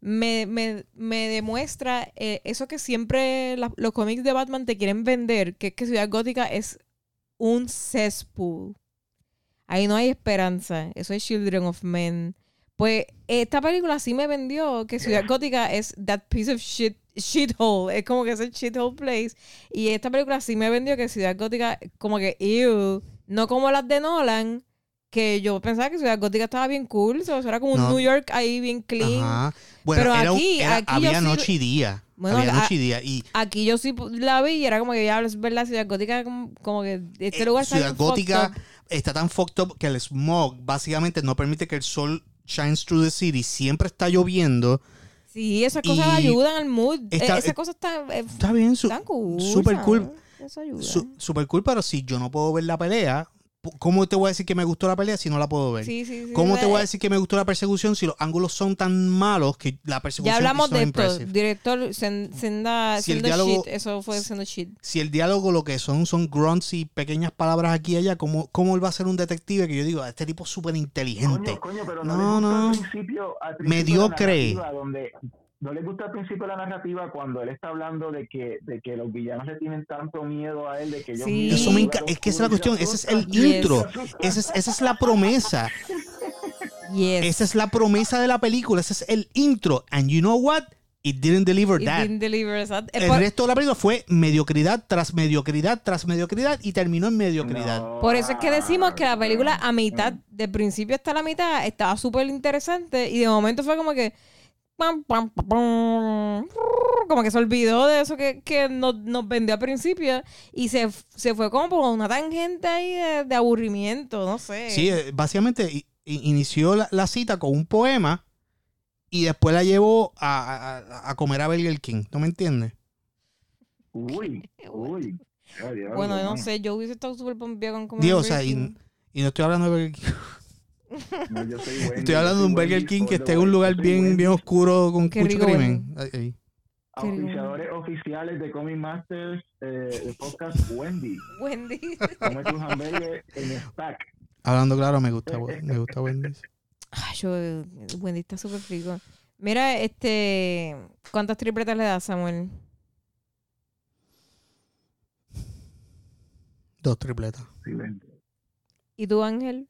me, me, me demuestra eh, eso que siempre la- los cómics de Batman te quieren vender, que es que Ciudad Gótica es un cesspool. Ahí no hay esperanza. Eso es Children of Men. Pues esta película sí me vendió que Ciudad Gótica es that piece of shit shithole. Es como que es el shithole place. Y esta película sí me vendió que Ciudad Gótica, como que, ew, no como las de Nolan, que yo pensaba que Ciudad Gótica estaba bien cool. o sea, era como un No. New York ahí bien clean. Ajá. Bueno, Pero era un- aquí- era- aquí yo había sí- noche y día. Bueno, había a- noche y día. Y Aquí yo sí la vi y era como que ya es verdad, Ciudad Gótica, como, como que este eh, lugar está Ciudad Gótica está tan fucked up que el smog básicamente no permite que el sol shines through the city. Siempre está lloviendo. Sí, esas cosas y ayudan al mood. está- Eh, esas cosas están, eh, Está bien, su- están cool. super cool. Eso ayuda. su- super cool, pero si yo no puedo ver la pelea, ¿cómo te voy a decir que me gustó la pelea si no la puedo ver? Sí, sí, sí. ¿Cómo te voy a Eh, decir que me gustó la persecución si los ángulos son tan malos que la persecución Ya hablamos de esto. impressive? Director Sen- Senda, Si el Sendo diálogo- Shit. Eso fue siendo shit. Si el diálogo lo que son son grunts y pequeñas palabras aquí y allá, ¿cómo, cómo él va a ser un detective que yo digo, este tipo es súper inteligente? Coño, coño, pero no, No, no. al principio, al principio Mediocre. Donde, no les gusta al principio la narrativa cuando él está hablando de que, de que los villanos le tienen tanto miedo a él, de que ellos Sí. Eso me es que esa es la cuestión, se ese es el. Yes. intro, esa es, esa es la promesa, Yes. esa es la promesa de la película, ese es el intro, and you know what? It didn't deliver It that. didn't deliver, El por, resto de la película fue mediocridad tras mediocridad tras mediocridad y terminó en mediocridad. No. por eso es que decimos que la película a mitad, de principio hasta la mitad, estaba súper interesante y de momento fue como que... como que se olvidó de eso que, que nos, nos vendió al principio y se, se fue como por una tangente ahí de, de aburrimiento, no sé. Sí, eh, básicamente inició la, la cita con un poema y después la llevó a, a- a comer a Burger King. ¿No me entiendes? Uy, uy. Ay, Bueno, no sé, yo hubiese estado súper pompeada con comer Burger sea, King. y, y no estoy hablando de Burger King. *laughs* *laughs* No, yo soy Wendy, Estoy hablando de un Burger Wendy King que esté en un lugar bien, Wendy. bien oscuro con Qué mucho rico, crimen. Ay. Auspiciadores oficiales de Comic Masters, eh, el podcast Wendy. Wendy. Come tus hamburgues en stack. Hablando claro, me gusta, me gusta Wendy's. Ay, yo, Wendy está súper rico. Mira, este, ¿cuántas tripletas le das, Samuel? Dos tripletas. Excelente. ¿Y tú, Ángel?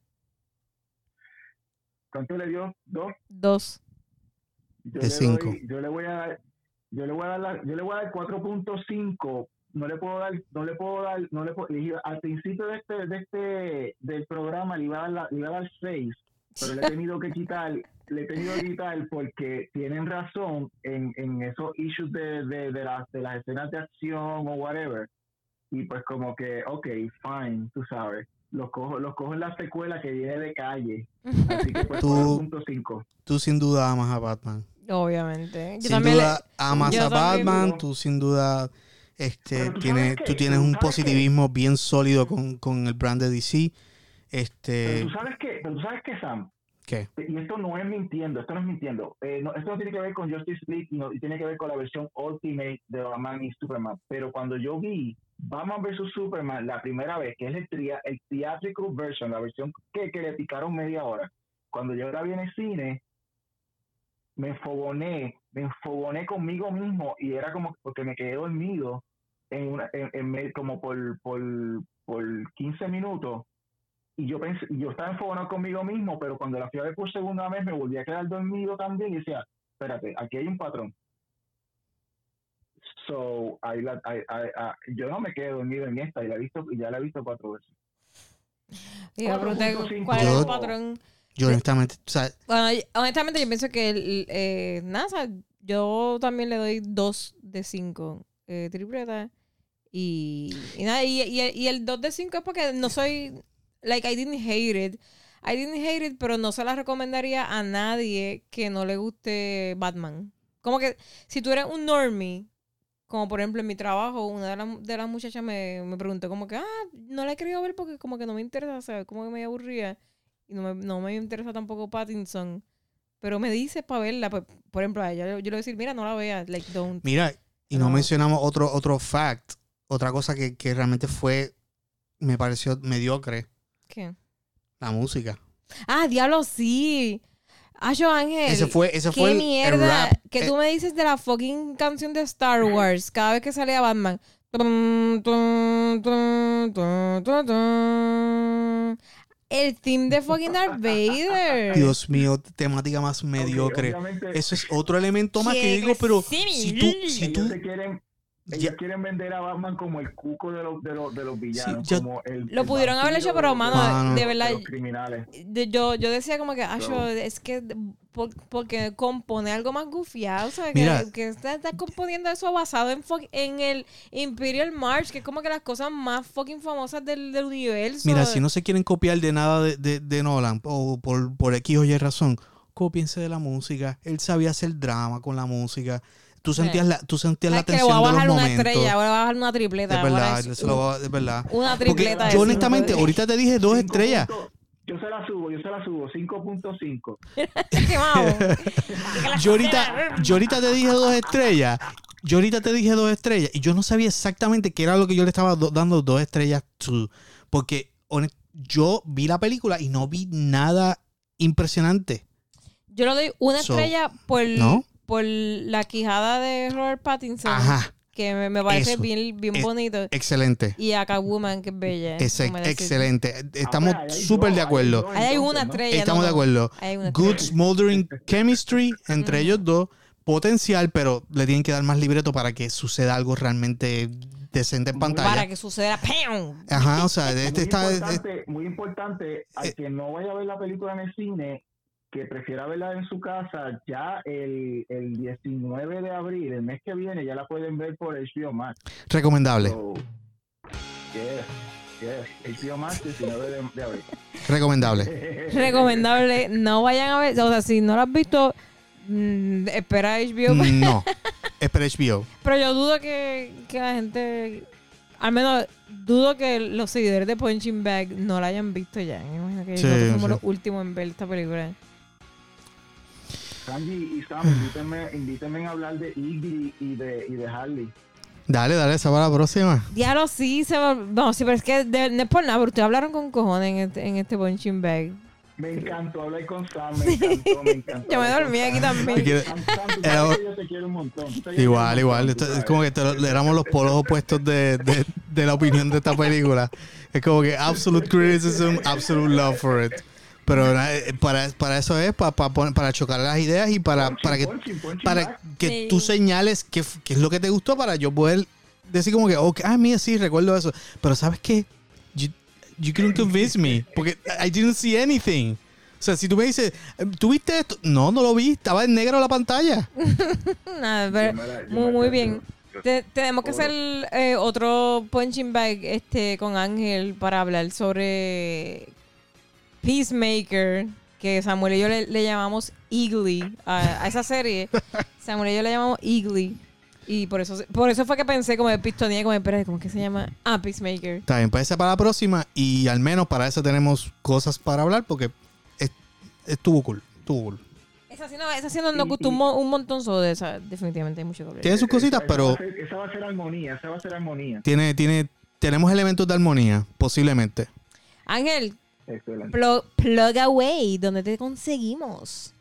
¿Cuánto le dio? ¿Dos? Dos. Yo De le cinco. doy- yo le voy a dar, yo le voy a dar, la- yo le voy a dar 4.5. No le puedo dar, no le puedo dar, no le puedo, al principio de este, de este, del programa le iba a dar, la- le iba a dar 6, pero le he tenido que quitar, le he tenido que quitar porque tienen razón en, en esos issues de, de, de, las, de las escenas de acción o whatever. Y pues como que, ok, fine, tú sabes. Los cojo, los cojo en la secuela que viene de calle. *laughs* Así que pues Tú- 4.5. Tú sin duda amas a Batman. Obviamente. Yo sin también le- duda amas yo a también- Batman. Tú sin duda este, Pero tú tienes, tú tienes pero un qué. positivismo bien sólido con, con el brand de DC. Pero Este, tú sabes qué, pero tú sabes qué, Sam. ¿Qué? Y esto no es mintiendo, esto no es mintiendo. Eh, no, esto no tiene que ver con Justice League no- y tiene que ver con la versión Ultimate de Batman y Superman. Pero cuando yo vi Batman vs Superman la primera vez, que es el, tria- el theatrical version, la versión que, que le picaron media hora, cuando yo la vi en el cine, me enfogoné, me enfogoné conmigo mismo y era como porque me quedé dormido en una, en, en como por, por, por 15 minutos y yo pensé, yo estaba enfogonado conmigo mismo, pero cuando la fui a ver por segunda vez me volví a quedar dormido también y decía, espérate, aquí hay un patrón. So, ahí la, ahí- ahí- ah, yo no me quedé dormido en esta y la he visto, y ya la he visto cuatro veces. Pregunté 4.5. cuál es el Yo- patrón. Yo honestamente, o sea, Bueno, honestamente yo pienso que el, eh, nada, o sea, yo también le doy dos de cinco eh, tripletas. Y, y nada, y, y el- y el 2 de 5 es porque no soy, like, I didn't hate it. I didn't hate it, pero no se la recomendaría a nadie que no le guste Batman. Como que si tú eres un normie, como por ejemplo en mi trabajo, una de, las- de las muchachas me, me preguntó como que, ah, no la he querido ver porque como que no me interesa, ¿sabes? Como que me aburría. Y no me, no me interesa tampoco Pattinson. Pero me dice para verla, pues, por ejemplo, a ella yo, yo le voy a decir, mira, no la veas, like, don't. mira, y no mencionamos otro, otro fact, otra cosa que, que realmente fue, me pareció mediocre, ¿Qué? la música. Ah, diablo, sí. Ah, yo, Ángel. Ese fue, ese ¿Qué fue el, el mierda? rap. que Eh, tú me dices de la fucking canción de Star Wars cada vez que salía Batman. Tum, tum, tum. El theme de fucking Darth Vader. Dios mío, temática más mediocre. Ok, obviamente, Eso es otro elemento más que digo, pero si tú, si ellos tú, ellos ya- quieren vender a Batman como el cuco de los, de los, de los villanos. como el, Lo el pudieron haber hecho, pero, mano, Mano. de verdad, los criminales. de- yo, yo decía como que, ah, yo, es que por- porque compone algo más gufiado, ¿sabes? Mira. que, que está, está componiendo eso basado en, en el Imperial March, que es como que las cosas más fucking famosas del, del universo. mira, si no se quieren copiar de nada de, de- de Nolan o por, por X o Y razón, cópiense de la música. Él sabía hacer drama con la música. Tú sentías la, tú sentías la ¿Sabes que le tensión voy a de los bajar una momentos. estrella, voy a bajar una tripleta. Es ahora verdad, es lo es verdad. Una Porque tripleta. de yo honestamente, ahorita te dije dos estrellas. Yo se la subo, yo se la subo, 5.5. *laughs* quemado. *laughs* Yo ahorita, yo ahorita te dije dos estrellas. Yo ahorita te dije dos estrellas. Y yo no sabía exactamente qué era lo que yo le estaba do- dando dos estrellas to. Porque honest- yo vi la película y no vi nada impresionante. Yo le doy una So, estrella por, ¿no? Por la quijada de Robert Pattinson. Ajá. Que me, me parece Eso. bien, bien Es- bonito. Excelente. Y a Catwoman, que es bella. Excelente. Estamos Ah, hay súper de acuerdo. Ahí hay una estrella. Estamos no, de acuerdo. Ahí hay una Good smoldering chemistry entre ellos dos. potencial, pero le tienen que dar más libreto para que suceda algo realmente decente en pantalla. Para que suceda ¡pam! Ajá, o sea, este muy, está... importante, muy importante, al Eh. que no vaya a ver la película en el cine, que prefiera verla en su casa, ya el, el 19 de abril, el mes que viene, ya la pueden ver por HBO Max. recomendable, So, yes, yes, HBO Max 19 de, de abril. recomendable. *laughs* Recomendable, no vayan a ver, o sea, si no lo has visto, mm, espera HBO. No, *laughs* es para HBO. Pero yo dudo que, que la gente, al menos dudo que los seguidores de Punching Bag no la hayan visto ya. Me imagino que Sí, sí. los últimos en ver esta película. Sanji y Sam, invítenme, invítenme a hablar de Iggy y de, y de Harley. Dale, dale, esa para la próxima. Diablo, sí, se va- No, sí, pero es que de- no es por nada, pero ustedes hablaron con cojones en este, en este Punching Bag. Me encantó hablar con Sam, me encantó, me *laughs* encantó. Yo me dormí aquí también. Quiero- Sam, Era- yo te quiero un montón. Igual, igual. Esto- es como que te lo- éramos los polos opuestos de, de, de la opinión de esta película. Es como que absolute criticism, absolute love for it. Pero eh, para, para eso es, para, para, para chocar las ideas y para, para que, para que Sí. tú señales qué, qué es lo que te gustó para yo poder decir como que, ok, ah, mira, sí, recuerdo eso. Pero ¿sabes qué? You, you couldn't convince me. Porque I didn't see anything. O sea, si tú me dices, ¿tú viste esto? No, no lo vi. Estaba en negro la pantalla. *laughs* Nada, pero muy, muy bien. Te- tenemos que hacer eh, otro punching bag este con Ángel para hablar sobre Peacemaker, que Samuel y yo le, le llamamos Eagly a, a esa serie. *laughs* Samuel y yo le llamamos Eagly. Y por eso, por eso fue que pensé como de pistonía, como, espera, ¿cómo es que se llama? Ah, Peacemaker. Está bien, pues esa para la próxima. Y al menos para eso tenemos cosas para hablar porque es- estuvo cool. Estuvo cool. Esa sí, no, esa sí no nos gustó un, mo- un montón de esa. Definitivamente hay mucho que hablar. Tiene sus cositas, Esa pero va a ser- esa va a ser armonía, esa va a ser armonía. tiene, tiene, tenemos elementos de armonía, posiblemente. Ángel, Excelente. plug, plug away, ¿dónde te conseguimos?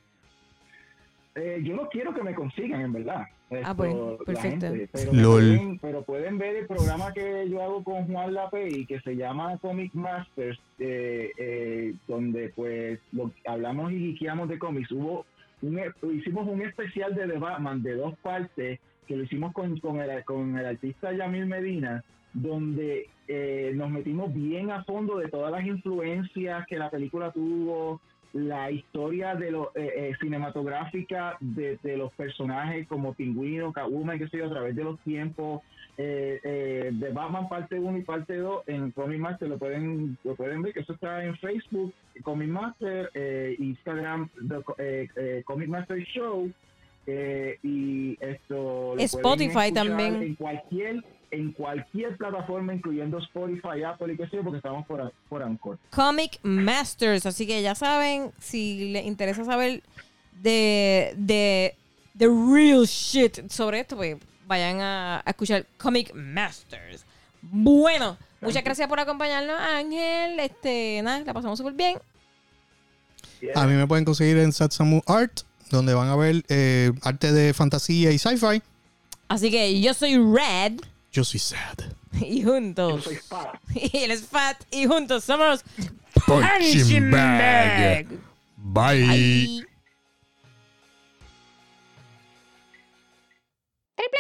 Eh, yo no quiero que me consigan, en verdad. Ah, pues, la perfecto. gente, pero, *laughs* Lol. Pueden, pero pueden ver el programa que yo hago con Juan Lapey, que se llama Comic Masters, eh, eh, donde pues lo, hablamos y guiqueamos de cómics. Hubo un, e- hicimos un especial de The Batman de dos partes, que lo hicimos con, con, el, con el artista Yamil Medina, donde eh, nos metimos bien a fondo de todas las influencias que la película tuvo, la historia de lo, eh, eh, cinematográfica de, de los personajes como Pingüino, Catwoman, qué sé yo, a través de los tiempos, eh, eh, de Batman parte 1 y parte 2 en Comic Master lo pueden lo pueden ver que eso está en Facebook Comic Master eh, Instagram the, Comic Master Show eh, y esto Spotify también. en cualquier en cualquier plataforma incluyendo Spotify Apple y qué sé yo porque estamos por, por Anchor Comic Masters. Así que ya saben, si les interesa saber de, de, de real shit sobre esto, pues vayan a, a escuchar Comic Masters. Bueno, muchas gracias por acompañarnos, Ángel. Este, nada, la pasamos súper bien. A mí me pueden conseguir en Satsamu Art, donde van a ver eh, arte de fantasía y sci-fi. Así que yo soy Red Yo soy sad. *laughs* y yo juntos. soy Fat *laughs* Y él es Fat y juntos somos Punching Bag. bag. Bye. Bye. Tripleta.